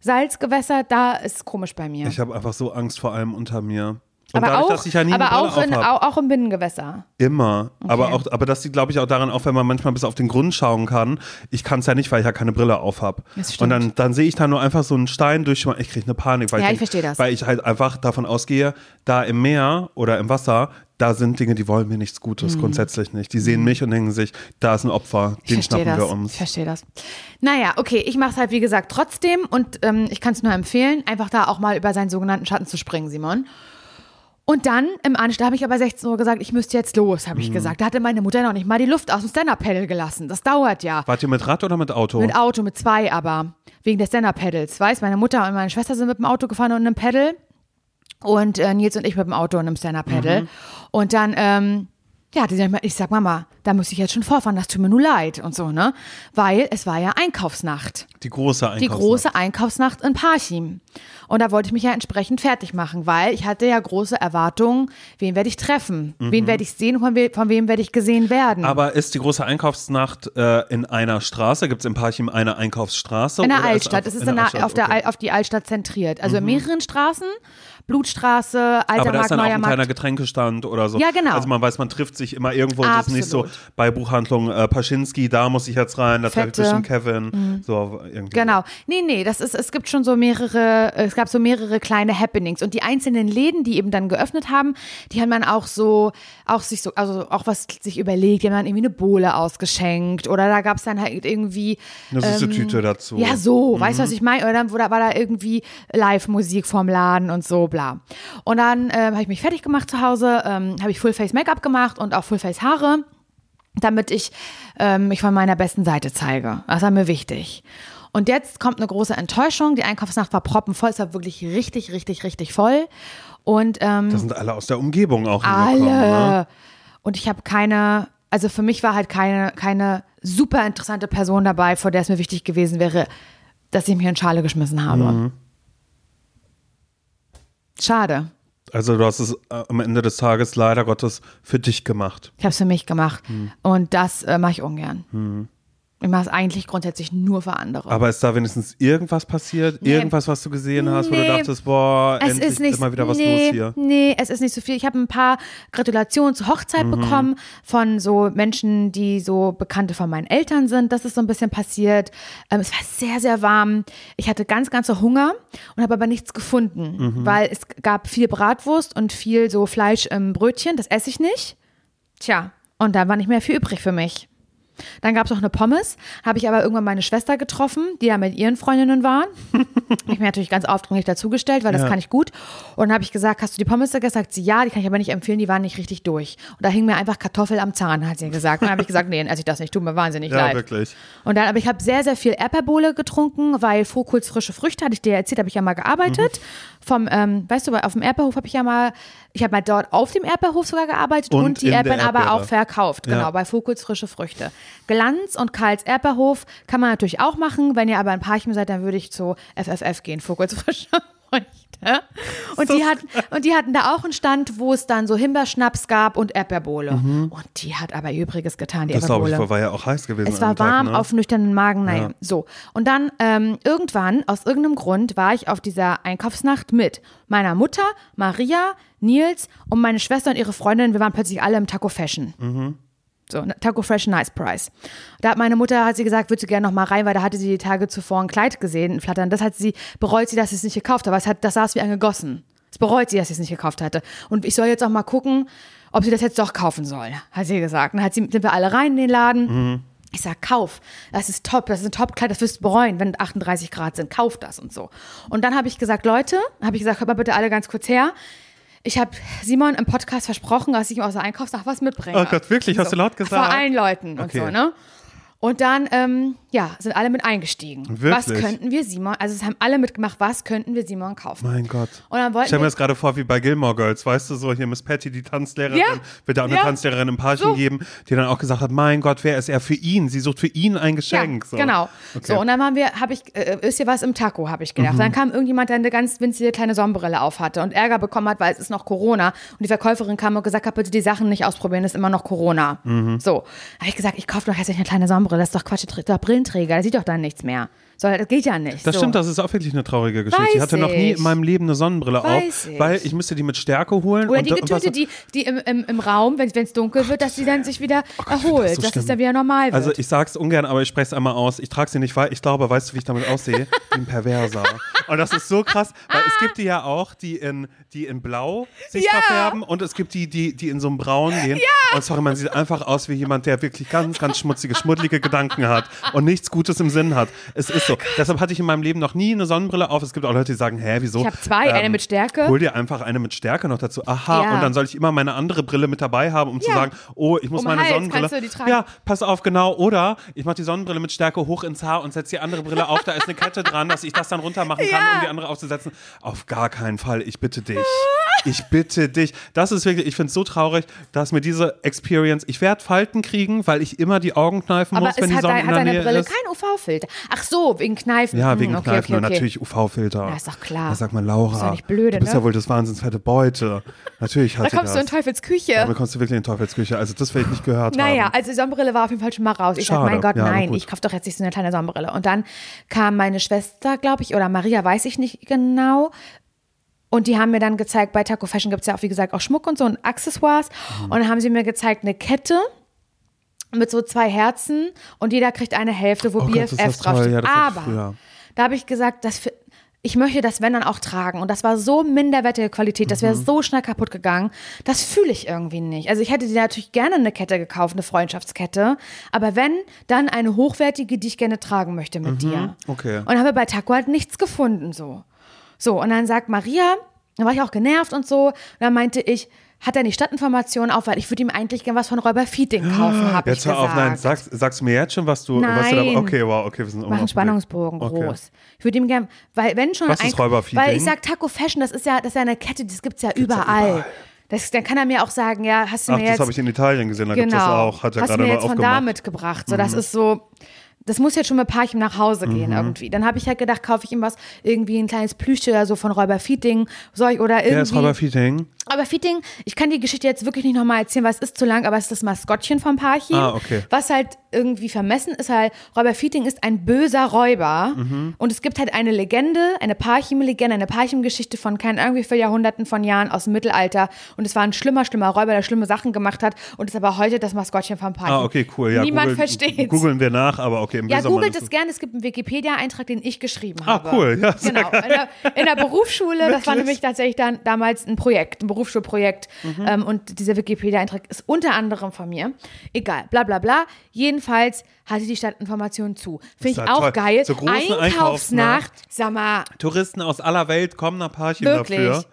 Salzgewässer, da ist komisch bei mir. Ich habe einfach so Angst vor allem unter mir. Und aber dadurch, auch, dass ich ja nie aber auch, in, auch, auch im Binnengewässer. Immer. Aber, auch, aber das liegt, glaube ich, auch daran, auch wenn man manchmal bis auf den Grund schauen kann. Ich kann es ja nicht, weil ich ja keine Brille auf habe. Und dann, dann sehe ich da nur einfach so einen Stein durch. Ich kriege eine Panik. Weil Ja, ich, ich verstehe das. Weil ich halt einfach davon ausgehe, da im Meer oder im Wasser, da sind Dinge, die wollen mir nichts Gutes, grundsätzlich nicht. Die sehen mich und denken sich, da ist ein Opfer, Mhm. Den schnappen das. wir uns. Ich verstehe das. Naja, okay, ich mache es halt wie gesagt trotzdem und ähm, ich kann es nur empfehlen, einfach da auch mal über seinen sogenannten Schatten zu springen, Simon. Und dann im Anschluss habe ich aber 16 Uhr gesagt, ich müsste jetzt los, habe ich Mhm. gesagt. Da hatte meine Mutter noch nicht mal die Luft aus dem Stand-Up-Pedal gelassen. Das dauert ja. Wart ihr mit Rad oder mit Auto? Mit Auto, mit zwei aber. Wegen des Stand-Up-Pedals. Weißt meine Mutter und meine Schwester sind mit dem Auto gefahren und einem Pedal. Und äh, Nils und ich mit dem Auto und einem Stand-Up-Pedal. Und dann, ähm, ja, die sagt, ich sag, Mama, da muss ich jetzt schon vorfahren, das tut mir nur leid und so, ne? Weil es war ja Einkaufsnacht. die große Einkaufsnacht. Die große Einkaufsnacht in Parchim. Und da wollte ich mich ja entsprechend fertig machen, weil ich hatte ja große Erwartungen, wen werde ich treffen, wen werde ich sehen und von, we von wem werde ich gesehen werden. Aber ist die große Einkaufsnacht äh, in einer Straße? Gibt es in Parchim eine Einkaufsstraße? in der ist Altstadt. einfach- Es ist in der, Altstadt, auf, der, okay. Al- auf die Altstadt zentriert. Also in mehreren Straßen. Blutstraße, Alter Aber da ist dann auch ein kleiner. Getränkestand oder so. Ja, genau. Also man weiß, man trifft sich immer irgendwo. Das ist nicht so Absolut. bei Buchhandlung äh, Paschinski, da muss ich jetzt rein, da treffe ich bestimmt Kevin. So irgendwie. Genau. Nee, nee, das ist, es gibt schon so mehrere, es gab so mehrere kleine Happenings. Und die einzelnen Läden, die eben dann geöffnet haben, die haben dann auch so, auch sich so, also auch was sich überlegt, die haben dann irgendwie eine Bohle ausgeschenkt oder da gab es dann halt irgendwie. Eine süße ähm, Tüte dazu. Ja, so, weißt du, was ich meine? Oder dann war da irgendwie Live-Musik vorm Laden und so, bla. Und dann ähm, habe ich mich fertig gemacht zu Hause, ähm, habe ich Full-Face-Make-up gemacht und auch Full-Face-Haare, damit ich ähm, mich von meiner besten Seite zeige. Das war mir wichtig. Und jetzt kommt eine große Enttäuschung. Die Einkaufsnacht war proppenvoll, es war wirklich richtig, richtig, richtig voll. Und ähm, Da sind alle aus der Umgebung auch alle. Ne? Und ich habe keine, also für mich war halt keine, keine super interessante Person dabei, vor der es mir wichtig gewesen wäre, dass ich mich in Schale geschmissen habe. Mhm. Schade. Also du hast es äh, am Ende des Tages leider Gottes für dich gemacht. Ich habe es für mich gemacht. Mhm. Und das äh, mache ich ungern. Ich mache es eigentlich grundsätzlich nur für andere. Aber ist da wenigstens irgendwas passiert? Nee. Irgendwas, was du gesehen hast, wo du Nee. dachtest, boah, es endlich ist nicht, immer wieder was nee, los hier. Nee, es ist nicht so viel. Ich habe ein paar Gratulationen zur Hochzeit Mhm. bekommen von so Menschen, die so Bekannte von meinen Eltern sind. Das ist so ein bisschen passiert. Ähm, es war sehr, sehr warm. Ich hatte ganz, ganz so Hunger und habe aber nichts gefunden, Mhm. weil es gab viel Bratwurst und viel so Fleisch im Brötchen. Das esse ich nicht. Tja, und da war nicht mehr viel übrig für mich. Dann gab es noch eine Pommes, habe ich aber irgendwann meine Schwester getroffen, die ja mit ihren Freundinnen waren. Habe ich mir natürlich ganz aufdringlich dazugestellt, weil das Ja. kann ich gut. Und dann habe ich gesagt, hast du die Pommes gegessen? Sagt sie, ja, die kann ich aber nicht empfehlen, die waren nicht richtig durch. Und da hing mir einfach Kartoffel am Zahn, hat sie gesagt. Und dann habe ich gesagt, nee, esse ich das nicht, tut mir wahnsinnig Ja, leid. wirklich. Und dann, aber ich habe sehr, sehr viel Erdbeerbohle getrunken, weil Fokuls frische Früchte, hatte ich dir erzählt, habe ich ja mal gearbeitet. Mhm. Vom, ähm, weißt du, auf dem Erdbeerhof habe ich ja mal, ich habe mal dort auf dem Erdbeerhof sogar gearbeitet und, Und die Erdbeeren aber auch verkauft. Genau, Ja. bei Fokuls frische Früchte. Glanz und Karls Erdbeerhof kann man natürlich auch machen. Wenn ihr aber in Parchim seid, dann würde ich zu FFF gehen, Fokuls frische Früchte. Ne? Und, die hatten, und die hatten da auch einen Stand, wo es dann so Himbeerschnaps gab und Erdbeerbohle. Und die hat aber Übriges getan, die Mhm. Das Erdbeerbohle. war ja auch heiß gewesen. Es war dem Tag, warm ne? auf nüchternen Magen, naja, Ja. so. Und dann ähm, irgendwann, aus irgendeinem Grund, war ich auf dieser Einkaufsnacht mit meiner Mutter, Maria, Nils und meine Schwester und ihre Freundin. Wir waren plötzlich alle im Taco Fashion. Mhm. So, ne, Taco Fresh Nice Price. Da hat meine Mutter, hat sie gesagt, würde sie gerne noch mal rein, weil da hatte sie die Tage zuvor ein Kleid gesehen, ein Flattern. Das hat sie, bereut sie, dass sie es nicht gekauft hat, aber es hat, das saß wie angegossen. Es bereut sie, dass sie es nicht gekauft hatte. Und ich soll jetzt auch mal gucken, ob sie das jetzt doch kaufen soll, hat sie gesagt. Dann hat sie, sind wir alle rein in den Laden. Ich sag, kauf, das ist top, das ist ein Top-Kleid, das wirst du bereuen, wenn 38 Grad sind, kauf das und so. Und dann habe ich gesagt, Leute, habe ich gesagt, hört mal bitte alle ganz kurz her. Ich habe Simon im Podcast versprochen, dass ich ihm aus der Einkaufssache was mitbringe. Oh Gott, wirklich? Hast du laut gesagt? Vor allen Leuten und Okay. so, ne? Und dann, ähm, ja, sind alle mit eingestiegen. Was Wirklich? könnten wir Simon, also es haben alle mitgemacht, was könnten wir Simon kaufen? Mein Gott. Und dann wollten Ich stelle mir das gerade vor wie bei Gilmore Girls, weißt du, so hier Miss Patty, die Tanzlehrerin, Ja. wird da auch eine Ja. Tanzlehrerin im Paarchen So. geben, die dann auch gesagt hat, mein Gott, wer ist er für ihn? Sie sucht für ihn ein Geschenk. Ja, so. genau. Okay. Mhm. So, und dann waren wir, habe ich, äh, ist hier was im Taco, habe ich gedacht. Dann kam irgendjemand, der eine ganz winzige kleine Sonnenbrille auf hatte und Ärger bekommen hat, weil es ist noch Corona. Und die Verkäuferin kam und gesagt hat, bitte die Sachen nicht ausprobieren, ist immer noch Corona. Mhm. So, habe ich gesagt, ich kaufe doch jetzt eine kleine Sonnenbrille, das ist doch Quatsch, doch Brillenträger, der sieht doch dann nichts mehr. So, das geht ja nicht. Das so. stimmt, das ist auch wirklich eine traurige Geschichte. ich Weiß hatte noch nie ich. in meinem Leben eine Sonnenbrille Weiß auf, ich. weil ich müsste die mit Stärke holen. Oder und, die Getüte, die, die im, im, im Raum, wenn es dunkel wird, dass sie dann sich wieder erholt, so dass es dann wieder normal wird. Also ich sag's ungern, aber ich spreche es einmal aus. Ich trage sie nicht, weil ich glaube, weißt du, wie ich damit aussehe? Wie ein Perverser. Und das ist so krass, weil es gibt die ja auch, die in, die in Blau sich Ja. verfärben und es gibt die, die, die in so einem Braun gehen. Und sorry, man sieht einfach aus wie jemand, der wirklich ganz, ganz schmutzige, schmuddelige Gedanken hat und nichts Gutes im Sinn hat. Es ist so. Deshalb hatte ich in meinem Leben noch nie eine Sonnenbrille auf. Es gibt auch Leute, die sagen, hä, wieso? Ich hab zwei, eine mit Stärke. Hol dir einfach eine mit Stärke noch dazu. Aha, Ja. und dann soll ich immer meine andere Brille mit dabei haben, um zu Ja. sagen, oh, ich muss Um meine Hals Sonnenbrille. kannst du die tragen. Ja, pass auf, genau. Oder ich mache die Sonnenbrille mit Stärke hoch ins Haar und setze die andere Brille auf. Da ist eine Kette dran, dass ich das dann runter machen kann, Ja. um die andere aufzusetzen. Auf gar keinen Fall. Ich bitte dich. Ich bitte dich. Das ist wirklich, ich finde es so traurig, dass mir diese Experience, ich werde Falten kriegen, weil ich immer die Augen kneifen aber muss, wenn die hat, Sonne in hat der deine Nähe Brille ist. kein UV-Filter. Ach so, wegen Kneifen. Ja, Hm, wegen okay, Kneifen okay, und okay. natürlich UV-Filter. Ja, ist doch klar. Da sagt man, Laura, Ist doch nicht blöde, du bist ne? ja wohl das wahnsinnsfette Beute. Natürlich hat Da kommst das. du in Teufels Küche. Da bekommst du wirklich in Teufelsküche. Also das will ich nicht gehört Naja, haben. also die Sonnenbrille war auf jeden Fall schon mal raus. Ich sag, Schade. mein Gott, Ja, aber nein, ich kaufe doch jetzt nicht so eine kleine Sonnenbrille. Und dann kam meine Schwester, glaube ich, oder Maria, weiß ich nicht genau. Und die haben mir dann gezeigt, bei Taco Fashion gibt es ja auch, wie gesagt, auch Schmuck und so und Accessoires. Mhm. Und dann haben sie mir gezeigt, eine Kette mit so zwei Herzen und jeder kriegt eine Hälfte, wo Oh Gott, BFF toll. draufsteht. Ja, Aber da habe ich gesagt, das ich möchte das, wenn dann auch tragen. Und das war so minderwertige Qualität, das Mhm. wäre so schnell kaputt gegangen. Das fühle ich irgendwie nicht. Also ich hätte dir natürlich gerne eine Kette gekauft, eine Freundschaftskette. Aber wenn, dann eine hochwertige, die ich gerne tragen möchte mit dir. Mhm. okay. Und habe bei Taco halt nichts gefunden, so. So, und dann sagt Maria, dann war ich auch genervt und so. Und dann meinte ich, hat er nicht Stadtinformationen auf, weil ich würde ihm eigentlich gerne was von Räuber Feeding kaufen, habe ich Jetzt hör gesagt. auf, nein, sagst, sagst du mir jetzt schon, was du, was du da, Nein. okay, wow, okay, wir sind Mach einen. Spannungsbogen Okay. groß. Ich würde ihm gerne, weil wenn schon Was ist ein- Räuberfeeding? Weil ich sag Taco Fashion, das ist ja, das ist ja eine Kette, das gibt's ja überall. überall. Das, dann kann er mir auch sagen, ja, hast du Ach, mir das jetzt habe ich in Italien gesehen, da gibt es das genau, auch, hat er hast du gerade mir mal jetzt von da aufgemacht. Mhm. mitgebracht. So, das ist so, das muss jetzt schon mit Parchim nach Hause gehen Mhm. irgendwie. Dann habe ich halt gedacht, kaufe ich ihm was, irgendwie ein kleines Plüschtier oder so von Räuber Feeding, soll ich oder irgendwie. Wer ist Räuber Feeding? Aber Feeding, ich kann die Geschichte jetzt wirklich nicht nochmal erzählen, weil es ist zu lang, aber es ist das Maskottchen vom Parchim. Ah, okay. Was halt irgendwie vermessen ist halt, Räuber Feeding ist ein böser Räuber. Mhm. Und es gibt halt eine Legende, eine Parchim-Legende, eine Parchim-Geschichte von kein irgendwie viel Jahrhunderten von Jahren aus dem Mittelalter. Und es war ein schlimmer, schlimmer Räuber, der schlimme Sachen gemacht hat. Und ist aber heute das Maskottchen vom Parchim. Ah, okay, cool. Ja, Niemand versteht. Googeln wir nach, aber okay, im Ja, googelt es gerne. Es gibt einen Wikipedia-Eintrag, den ich geschrieben Ah, habe. cool. Ja, genau. In der, in der Berufsschule, das war nämlich tatsächlich dann damals ein Projekt, ein Berufsschulprojekt. Mhm. Ähm, und dieser Wikipedia-Eintrag ist unter anderem von mir. Egal, bla bla bla. Jedenfalls hatte die Stadtinformation zu. Finde ich auch toll. geil. Zur großen Einkaufsnacht. Sag mal, Touristen aus aller Welt kommen nach Parchim wirklich. dafür.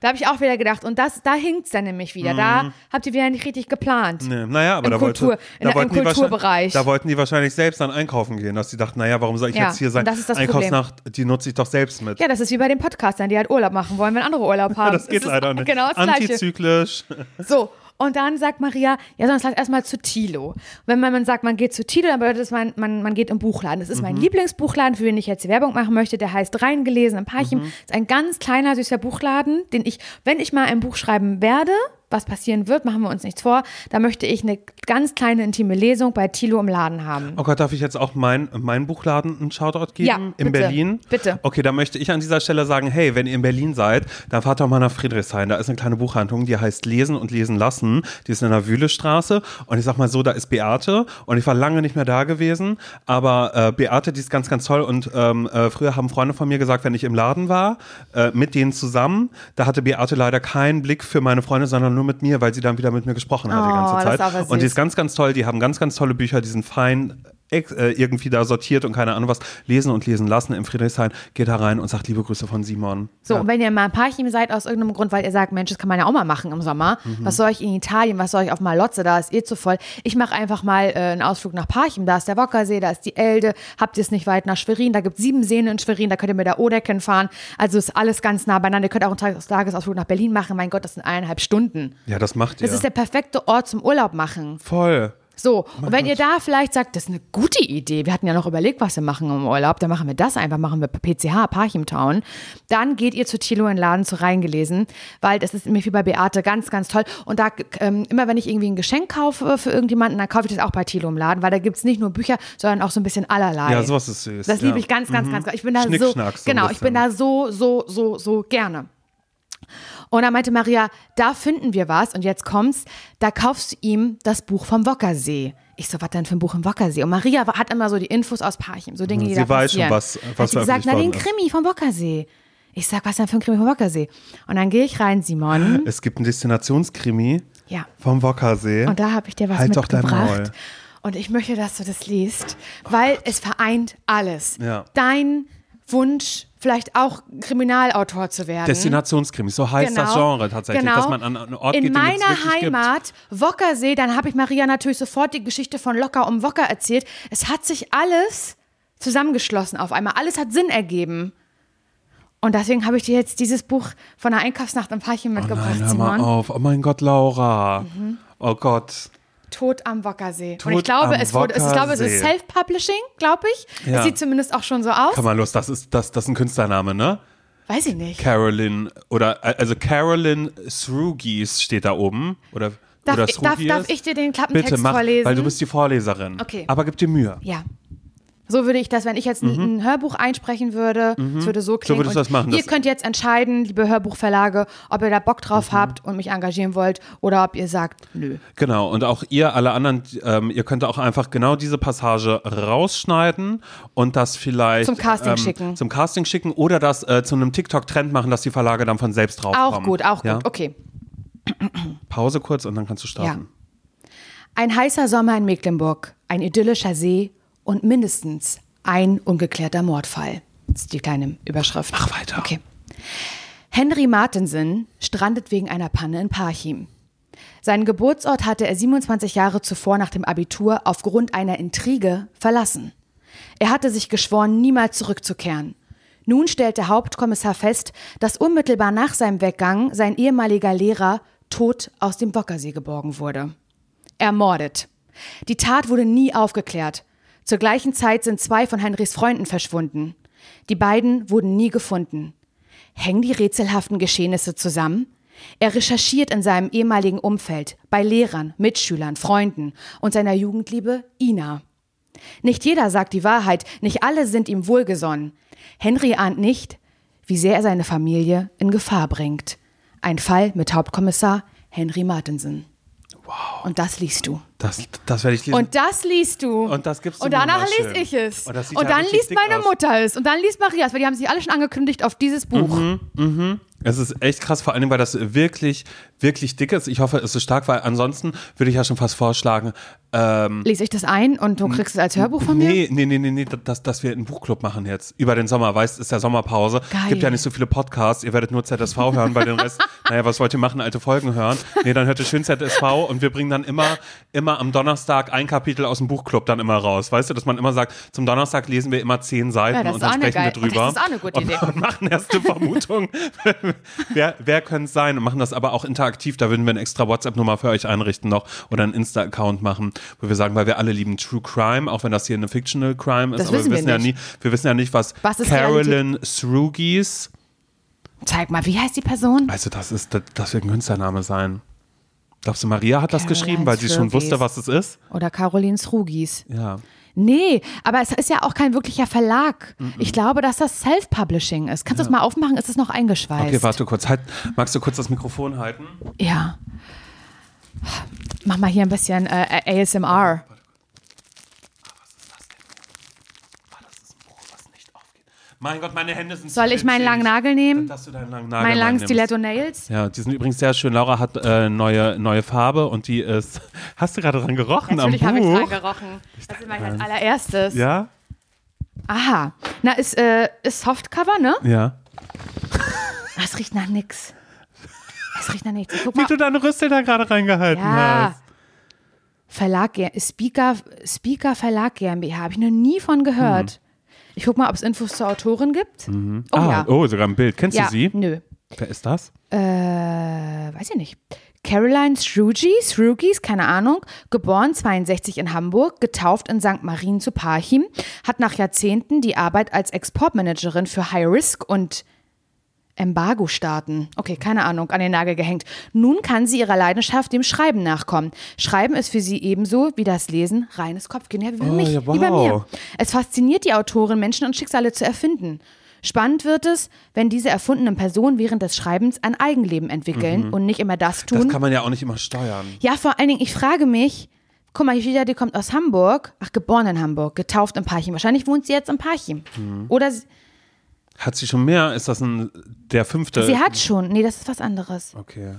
Da habe ich auch wieder gedacht. Und das, da hinkt es dann nämlich wieder. Da habt ihr wieder nicht richtig geplant. Mhm. Nee, naja, aber Im da, Kultur- wollte, in da, der- wollten im die wahrscheinlich- Kulturbereich. da wollten die wahrscheinlich selbst dann einkaufen gehen, dass sie dachten, naja, warum soll ich Ja, jetzt hier sein? das ist das Einkaufsnacht, die nutze ich doch selbst mit. Ja, das ist wie bei den Podcastern, die halt Urlaub machen wollen, wenn andere Urlaub haben. das geht Es ist leider nicht. Genau das Gleiche. Antizyklisch. So, Und dann sagt Maria, ja, sonst lass erstmal zu Tilo. Wenn man, man sagt, man geht zu Tilo, dann bedeutet das, man, man, man geht im Buchladen. Das ist mein Lieblingsbuchladen, für den ich jetzt Werbung machen möchte. Der heißt Reingelesen im Parchim. Ist ein ganz kleiner, süßer Buchladen, den ich, wenn ich mal ein Buch schreiben werde, was passieren wird, machen wir uns nichts vor. Da möchte ich eine ganz kleine intime Lesung bei Tilo im Laden haben. Oh Gott, darf ich jetzt auch mein, mein Buchladen einen Shoutout geben? Ja, in bitte, Berlin? bitte. Okay, da möchte ich an dieser Stelle sagen, hey, wenn ihr in Berlin seid, dann fahrt doch mal nach Friedrichshain. Da ist eine kleine Buchhandlung, die heißt Lesen und Lesen lassen. Die ist in der Wühlestraße. Und ich sag mal so, da ist Beate. Und ich war lange nicht mehr da gewesen. Aber äh, Beate, die ist ganz, ganz toll. Und ähm, äh, früher haben Freunde von mir gesagt, wenn ich im Laden war, äh, mit denen zusammen, da hatte Beate leider keinen Blick für meine Freunde, sondern nur mit mir, weil sie dann wieder mit mir gesprochen hat die Oh, ganze das Zeit. Und die ist ganz, ganz toll. Die haben ganz, ganz tolle Bücher, die sind fein irgendwie da sortiert und keine Ahnung was. Lesen und lesen lassen im Friedrichshain. Geht da rein und sagt liebe Grüße von Simon. So, ja. und wenn ihr mal ein Parchim seid aus irgendeinem Grund, weil ihr sagt, Mensch, das kann man ja auch mal machen im Sommer. Mhm. Was soll ich in Italien, was soll ich auf Malotze, da ist eh zu voll. Ich mache einfach mal äh, einen Ausflug nach Parchim, da ist der Wockersee, da ist die Elde. Habt ihr es nicht weit nach Schwerin, da gibt es sieben Seen in Schwerin, da könnt ihr mit der Odecken fahren. Also ist alles ganz nah beieinander. Ihr könnt auch einen Tages- Tagesausflug nach Berlin machen. Mein Gott, das sind eineinhalb Stunden. ja, das macht ihr. Das ist der perfekte Ort zum Urlaub machen. Voll. So, und wenn ihr da vielleicht sagt, das ist eine gute Idee, wir hatten ja noch überlegt, was wir machen im Urlaub, dann machen wir das einfach, machen wir PCH, Parchim Town, dann geht ihr zu Thilo in den Laden zu reingelesen, weil das ist mir wie bei Beate ganz, ganz toll. Und da, ähm, immer wenn ich irgendwie ein Geschenk kaufe für irgendjemanden, dann kaufe ich das auch bei Thilo im Laden, weil da gibt es nicht nur Bücher, sondern auch so ein bisschen allerlei. Ja, sowas ist süß. Das ja. liebe ich ganz, ganz, ganz. Ich bin da so, genau, ich bin da so, so, so, so gerne. Und dann meinte Maria, da finden wir was und jetzt kommt's, da kaufst du ihm das Buch vom Wockersee. Ich so, was denn für ein Buch im Wockersee? Und Maria hat immer so die Infos aus Parchim, so Dinge, die Sie da weiß schon, passieren. was- was Hat sie gesagt, veröffentlicht na, den ist. Krimi vom Wockersee. Ich sag, was denn für ein Krimi vom Wockersee? Und dann gehe ich rein, Simon. Es gibt einen Destinationskrimi Ja. vom Wockersee. Und da habe ich dir was Halt doch dein mitgebracht. Und ich möchte, dass du das liest, weil es vereint alles. Ja. Dein Wunsch, vielleicht auch Kriminalautor zu werden. Destinationskrimi, so heißt das Genre tatsächlich, genau. dass man an einen Ort In geht, den meiner wirklich gibt. Heimat, Wockersee, dann habe ich Maria natürlich sofort die Geschichte von Locker um Wocker erzählt. Es hat sich alles zusammengeschlossen auf einmal. Alles hat Sinn ergeben. Und deswegen habe ich dir jetzt dieses Buch von der Einkaufsnacht im Parchim mitgebracht, Nein, hör mal Simon. auf. Oh mein Gott, Laura. Oh Gott. Tod am Wockersee. Tod und ich glaube, es wurde, es, ich glaube, es ist. Self-Publishing, glaube ich. Ja. Es sieht zumindest auch schon so aus. Komm mal los, das ist, das, das ist ein Künstlername, ne? Weiß ich nicht. Carolyn oder also Carolyn Srugis steht da oben oder Darf, oder ich, darf, darf ich dir den Klappentext Bitte mach, vorlesen? weil du bist die Vorleserin. Okay. Aber gib dir Mühe. Ja. So würde ich das, wenn ich jetzt ein, ein Hörbuch einsprechen würde, es würde so klingen. Mhm. würdest du das machen, Ihr könnt jetzt entscheiden, liebe Hörbuchverlage, ob ihr da Bock drauf Mhm. habt und mich engagieren wollt oder ob ihr sagt, nö. Genau, und auch ihr, alle anderen, ähm, ihr könnt auch einfach genau diese Passage rausschneiden und das vielleicht Zum Casting ähm, schicken. Zum Casting schicken oder das äh, zu einem TikTok-Trend machen, dass die Verlage dann von selbst draufkommen. Auch gut, auch ja? gut. Okay. Pause kurz und dann kannst du starten. Ein heißer Sommer in Mecklenburg, ein idyllischer See und mindestens ein ungeklärter Mordfall. Das ist die kleine Überschrift. Mach weiter. Okay. Henry Martensen strandet wegen einer Panne in Parchim. Seinen Geburtsort hatte er 27 Jahre zuvor nach dem Abitur aufgrund einer Intrige verlassen. Er hatte sich geschworen, niemals zurückzukehren. Nun stellte Hauptkommissar fest, dass unmittelbar nach seinem Weggang sein ehemaliger Lehrer tot aus dem Wockersee geborgen wurde. Ermordet. Die Tat wurde nie aufgeklärt. Zur gleichen Zeit sind zwei von Henrys Freunden verschwunden. Die beiden wurden nie gefunden. Hängen die rätselhaften Geschehnisse zusammen? Er recherchiert in seinem ehemaligen Umfeld, bei Lehrern, Mitschülern, Freunden und seiner Jugendliebe Ina. Nicht jeder sagt die Wahrheit, nicht alle sind ihm wohlgesonnen. Henry ahnt nicht, wie sehr er seine Familie in Gefahr bringt. Ein Fall mit Hauptkommissar Henry Martensen. Wow. Und das liest du. Das, das werde ich lesen. Und das liest du. Und das gibst du Und danach lese schön. ich es. Und Und dann liest meine aus. Mutter es. Und dann liest Marias, weil die haben sich alle schon angekündigt auf dieses Buch. Mhm. Es ist echt krass, vor allem, weil das wirklich, wirklich dick ist. Ich hoffe, es ist stark, weil ansonsten würde ich ja schon fast vorschlagen, ähm, Lese ich das ein und du kriegst es als Hörbuch von mir? Nee, nee, nee, nee, nee, dass, dass wir einen Buchclub machen jetzt. Über den Sommer, weißt, ist ja Sommerpause. Geil. Gibt ja nicht so viele Podcasts. Ihr werdet nur ZSV hören, weil den Rest, naja, was wollt ihr machen? Alte Folgen hören? Nee, dann hört ihr schön ZSV und wir bringen dann immer, immer am Donnerstag ein Kapitel aus dem Buchclub dann immer raus. Weißt du, dass man immer sagt, zum Donnerstag lesen wir immer zehn Seiten Ja, und dann sprechen wir drüber. das ist auch eine gute Idee. Und machen erste Vermutung, wer, wer könnte es sein? Und machen das aber auch interaktiv. Da würden wir eine extra WhatsApp-Nummer für euch einrichten noch oder einen Insta-Account machen, wo wir sagen, weil wir alle lieben True Crime, auch wenn das hier eine Fictional Crime ist. Das aber wissen wir wir wissen ja nie, nicht. wir wissen ja nicht, was, Was ist Carolyn Srugis, Zeig mal, wie heißt die Person? also das ist, das, das wird ein Künstlername sein. Glaubst du, Maria hat das Caroline geschrieben, weil sie schon wusste, was es ist? Oder Caroline Srugis. Ja. Nee, aber es ist ja auch kein wirklicher Verlag. Ich glaube, dass das Self-Publishing ist. Kannst du das mal aufmachen? Ist es noch eingeschweißt? Okay, warte kurz. Halt, magst du kurz das Mikrofon halten? Ja. Mach mal hier ein bisschen äh, ASMR. Mein Gott, meine Hände sind Soll ich meinen langen. Nagel nehmen? Dass du deinen langen Nagel Mein langen. Stiletto Nails? Ja, die sind übrigens sehr schön. Laura hat äh, neue, neue Farbe und die ist. Hast du gerade dran gerochen Natürlich am habe ich Buch? dran gerochen. Das ist mein als allererstes. Ja? Aha. Na, ist, äh, ist Softcover, ne? Ja. Ah, Es riecht nach nix. Es riecht nach nichts. Guck Wie mal. du deine Rüstel da gerade reingehalten Ja. hast. Verlag, Speaker, Speaker Verlag GmbH. Habe ich noch nie von gehört. Ich guck mal, ob es Infos zur Autorin gibt. Oh ah, ja. oh, sogar ein Bild. Kennst ja. du sie? Nö. Wer ist das? Äh, weiß ich nicht. Caroline Srugis, Srugis, keine Ahnung, geboren 62 in Hamburg, getauft in St. Marien zu Parchim, hat nach Jahrzehnten die Arbeit als Exportmanagerin für High Risk und Embargo-Staaten, okay, keine Ahnung, an den Nagel gehängt. Nun kann sie ihrer Leidenschaft dem Schreiben nachkommen. Schreiben ist für sie ebenso wie das Lesen reines Kopfgehen, ja, wie bei, Oh, mich, ja, wie bei wow. mir. Es fasziniert die Autorin, Menschen und Schicksale zu erfinden. Spannend wird es, wenn diese erfundenen Personen während des Schreibens ein Eigenleben entwickeln und nicht immer das Das tun. kann man ja auch nicht immer steuern. ja, vor allen Dingen, ich frage mich, guck mal, ja, die kommt aus Hamburg, ach, geboren in Hamburg, getauft in Parchim. Wahrscheinlich wohnt sie jetzt in Parchim. Mhm. Oder sie, Hat sie schon mehr? Ist das ein der fünfte? sie hat schon, nee, das ist was anderes. Okay.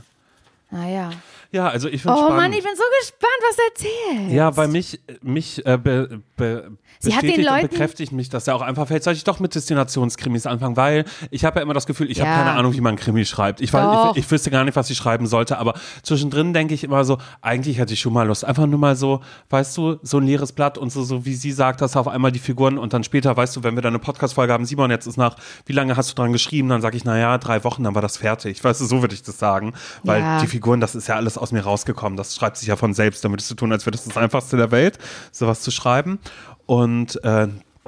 Naja. Ja, also ich finde Oh spannend. Mann, ich bin so gespannt, was er erzählt. Ja, weil mich, mich äh, be, be, Sie hat den bestätigt und bekräftigt mich, dass er auch einfach fällt, soll ich doch mit Destinationskrimis anfangen, weil ich habe ja immer das Gefühl, ich habe Ja. keine Ahnung, wie man Krimi schreibt. Ich, weiß, ich, ich wüsste gar nicht, was ich schreiben sollte, aber zwischendrin denke ich immer so, eigentlich hätte ich schon mal Lust, einfach nur mal so, weißt du, so ein leeres Blatt und so, so wie sie sagt, dass auf einmal die Figuren und dann später, weißt du, wenn wir dann eine Podcast-Folge haben, Simon, jetzt ist nach, wie lange hast du dran geschrieben? Dann sage ich, naja, drei Wochen, dann war das fertig. Weißt du, so würde ich das sagen, weil Ja. die Figuren, das ist ja alles aus mir rausgekommen. Das schreibt sich ja von selbst. Damit es zu tun, als wäre das das Einfachste der Welt, sowas zu schreiben. Und äh,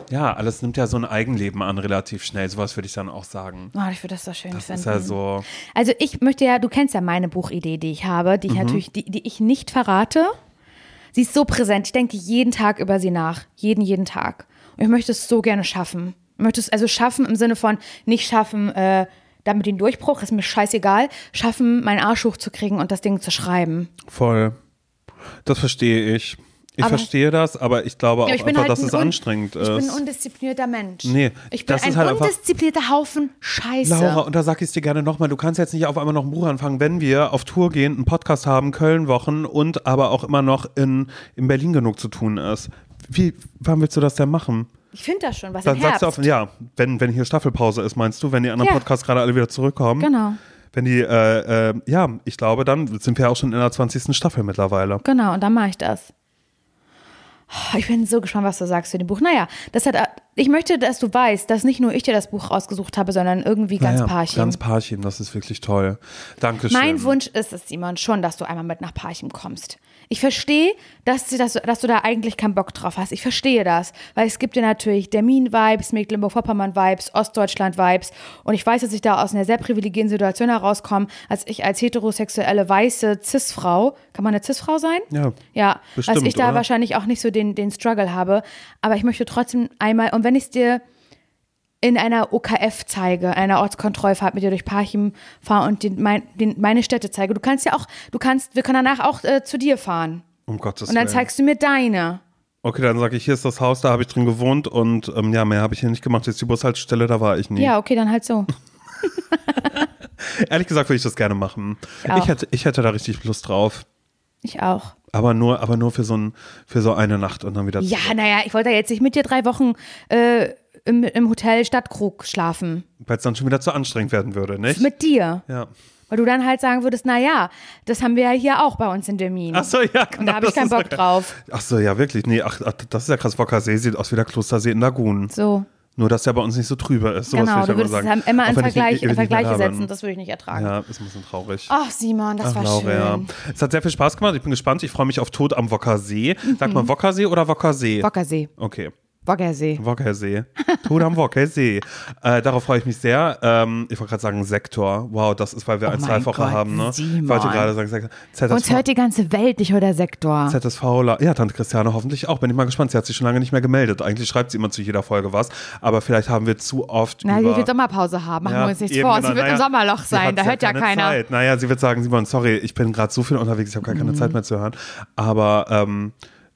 ja, alles nimmt ja so ein Eigenleben an, relativ schnell. Sowas würde ich dann auch sagen. Oh, ich würde das so schön Das finden. ist ja so. Also ich möchte ja, du kennst ja meine Buchidee, die ich habe, die ich natürlich, die, die ich nicht verrate. Sie ist so präsent. Ich denke jeden Tag über sie nach. Jeden, jeden Tag. Und ich möchte es so gerne schaffen. Ich möchte es also schaffen im Sinne von nicht schaffen, äh, damit den Durchbruch, ist mir scheißegal, schaffen, meinen Arsch hochzukriegen und das Ding zu schreiben. Voll. Das verstehe ich. Ich Aber- verstehe das, aber ich glaube auch Ja, ich bin einfach, halt dass ein es anstrengend Ich ist. bin ein undisziplinierter Mensch. Nee, ich bin das ein ist halt undisziplinierter Haufen Scheiße. Laura, und da sag ich es dir gerne nochmal, du kannst jetzt nicht auf einmal noch ein Buch anfangen, wenn wir auf Tour gehen, einen Podcast haben, Köln-Wochen und aber auch immer noch in, in Berlin genug zu tun ist. Wie, wann willst du das denn machen? Ich finde das schon, was Dann im sagst Herbst. du auf, ja, wenn, wenn hier Staffelpause ist, meinst du, wenn die anderen Ja. Podcasts gerade alle wieder zurückkommen? Genau. Wenn die, äh, äh, ja, ich glaube, dann sind wir auch schon in der 20. Staffel mittlerweile. Genau, und dann mache ich das. Ich bin so gespannt, was du sagst zu dem Buch. Naja, das hat, ich möchte, dass du weißt, dass nicht nur ich dir das Buch rausgesucht habe, sondern irgendwie ganz Naja, Parchim. Ganz Parchim, das ist wirklich toll. Dankeschön. mein Wunsch ist es, Simon, schon, dass du einmal mit nach Parchim kommst. Ich verstehe, dass, du- dass, dass du da eigentlich keinen Bock drauf hast. Ich verstehe das, weil es gibt dir natürlich Dermin-Vibes, Mecklenburg-Vorpommern-Vibes, Ostdeutschland-Vibes und ich weiß, dass ich da aus einer sehr privilegierten Situation herauskomme, als ich als heterosexuelle, weiße Cis-Frau, kann man eine Cis-Frau sein? Ja, Ja, bestimmt, als ich da oder? wahrscheinlich auch nicht so den, den Struggle habe, aber ich möchte trotzdem einmal, und wenn ich es dir in einer OKF zeige, einer Ortskontrollfahrt mit dir durch Parchim fahre und den, mein, den, meine Städte zeige. Du kannst ja auch, du kannst, wir können danach auch äh, zu dir fahren. Um Gottes Und dann Willen. zeigst du mir deine. Okay, dann sage ich, hier ist das Haus, da habe ich drin gewohnt und ähm, ja, mehr habe ich hier nicht gemacht. Jetzt die Bushaltestelle, da war ich nie. Ja, okay, dann halt so. Ehrlich gesagt würde ich das gerne machen. Ich. Ich hätte, ich hätte da richtig Lust drauf. Ich auch. Aber nur, aber nur für so, ein, für so eine Nacht und dann wieder Ja, zurück. naja, ich wollte ja jetzt nicht mit dir drei Wochen äh, im, im Hotel Stadtkrug schlafen. Weil es dann schon wieder zu anstrengend werden würde, nicht? Mit dir. ja. Weil du dann halt sagen würdest, na ja, das haben wir ja hier auch bei uns in Dermin. Ach so, ja, genau. Und da habe ich keinen Bock ja- drauf. Ach so, ja, wirklich. Nee, ach, ach, das ist ja krass. Wockersee sieht aus wie der Klostersee in Lagun. So. Nur, dass der bei uns nicht so trübe ist. Sowas genau, will ich du würdest sagen. es immer in Vergleich, mehr Vergleiche setzen. Das würde ich nicht ertragen. Ja, ist ein bisschen traurig. Ach, Simon, das Ach, war Laura, ja. schön. Es hat sehr viel Spaß gemacht. Ich bin gespannt. Ich freue mich auf Tod am Wockersee. Sag Mhm. mal Wockersee oder Wockersee? Wockersee. okay. Woggersee. Wockersee. Tod am Wockersee. Äh, darauf freue ich mich sehr. Ähm, ich wollte gerade sagen Sektor. Wow, das ist, weil wir Oh eine mein Zweifache Gott, haben. Ne? Ich Simon. wollte gerade sagen, Sektor. ZSV, Uns hört die ganze Welt, nicht nur der Sektor. ZSV, ja, Tante Christiane hoffentlich auch. Bin ich mal gespannt. Sie hat sich schon lange nicht mehr gemeldet. Eigentlich schreibt sie immer zu jeder Folge was. Aber vielleicht haben wir zu oft Na, über... sie wird Sommerpause haben, machen Ja, wir uns nichts vor. genau. Sie wird Naja, im Sommerloch sein, da hört ja keine keiner. Zeit. Naja, sie wird sagen, Simon, sorry, ich bin gerade so viel unterwegs, ich habe gar keine Mhm. Zeit mehr zu hören. Aber ähm,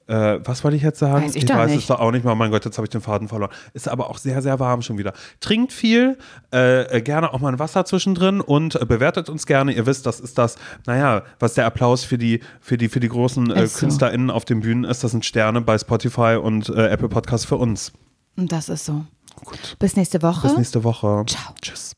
äh, was wollte ich jetzt sagen? Weiß ich doch weiß nicht. es doch auch nicht mal. Mein Gott, jetzt habe ich den Faden verloren. Ist aber auch sehr, sehr warm schon wieder. Trinkt viel, äh, äh, gerne auch mal ein Wasser zwischendrin und äh, bewertet uns gerne. Ihr wisst, das ist das, naja, was der Applaus für die, für die, für die großen äh, so. KünstlerInnen auf den Bühnen ist. Das sind Sterne bei Spotify und äh, Apple Podcasts für uns. Und das ist so. Gut. Bis nächste Woche. Bis nächste Woche. Ciao. Tschüss.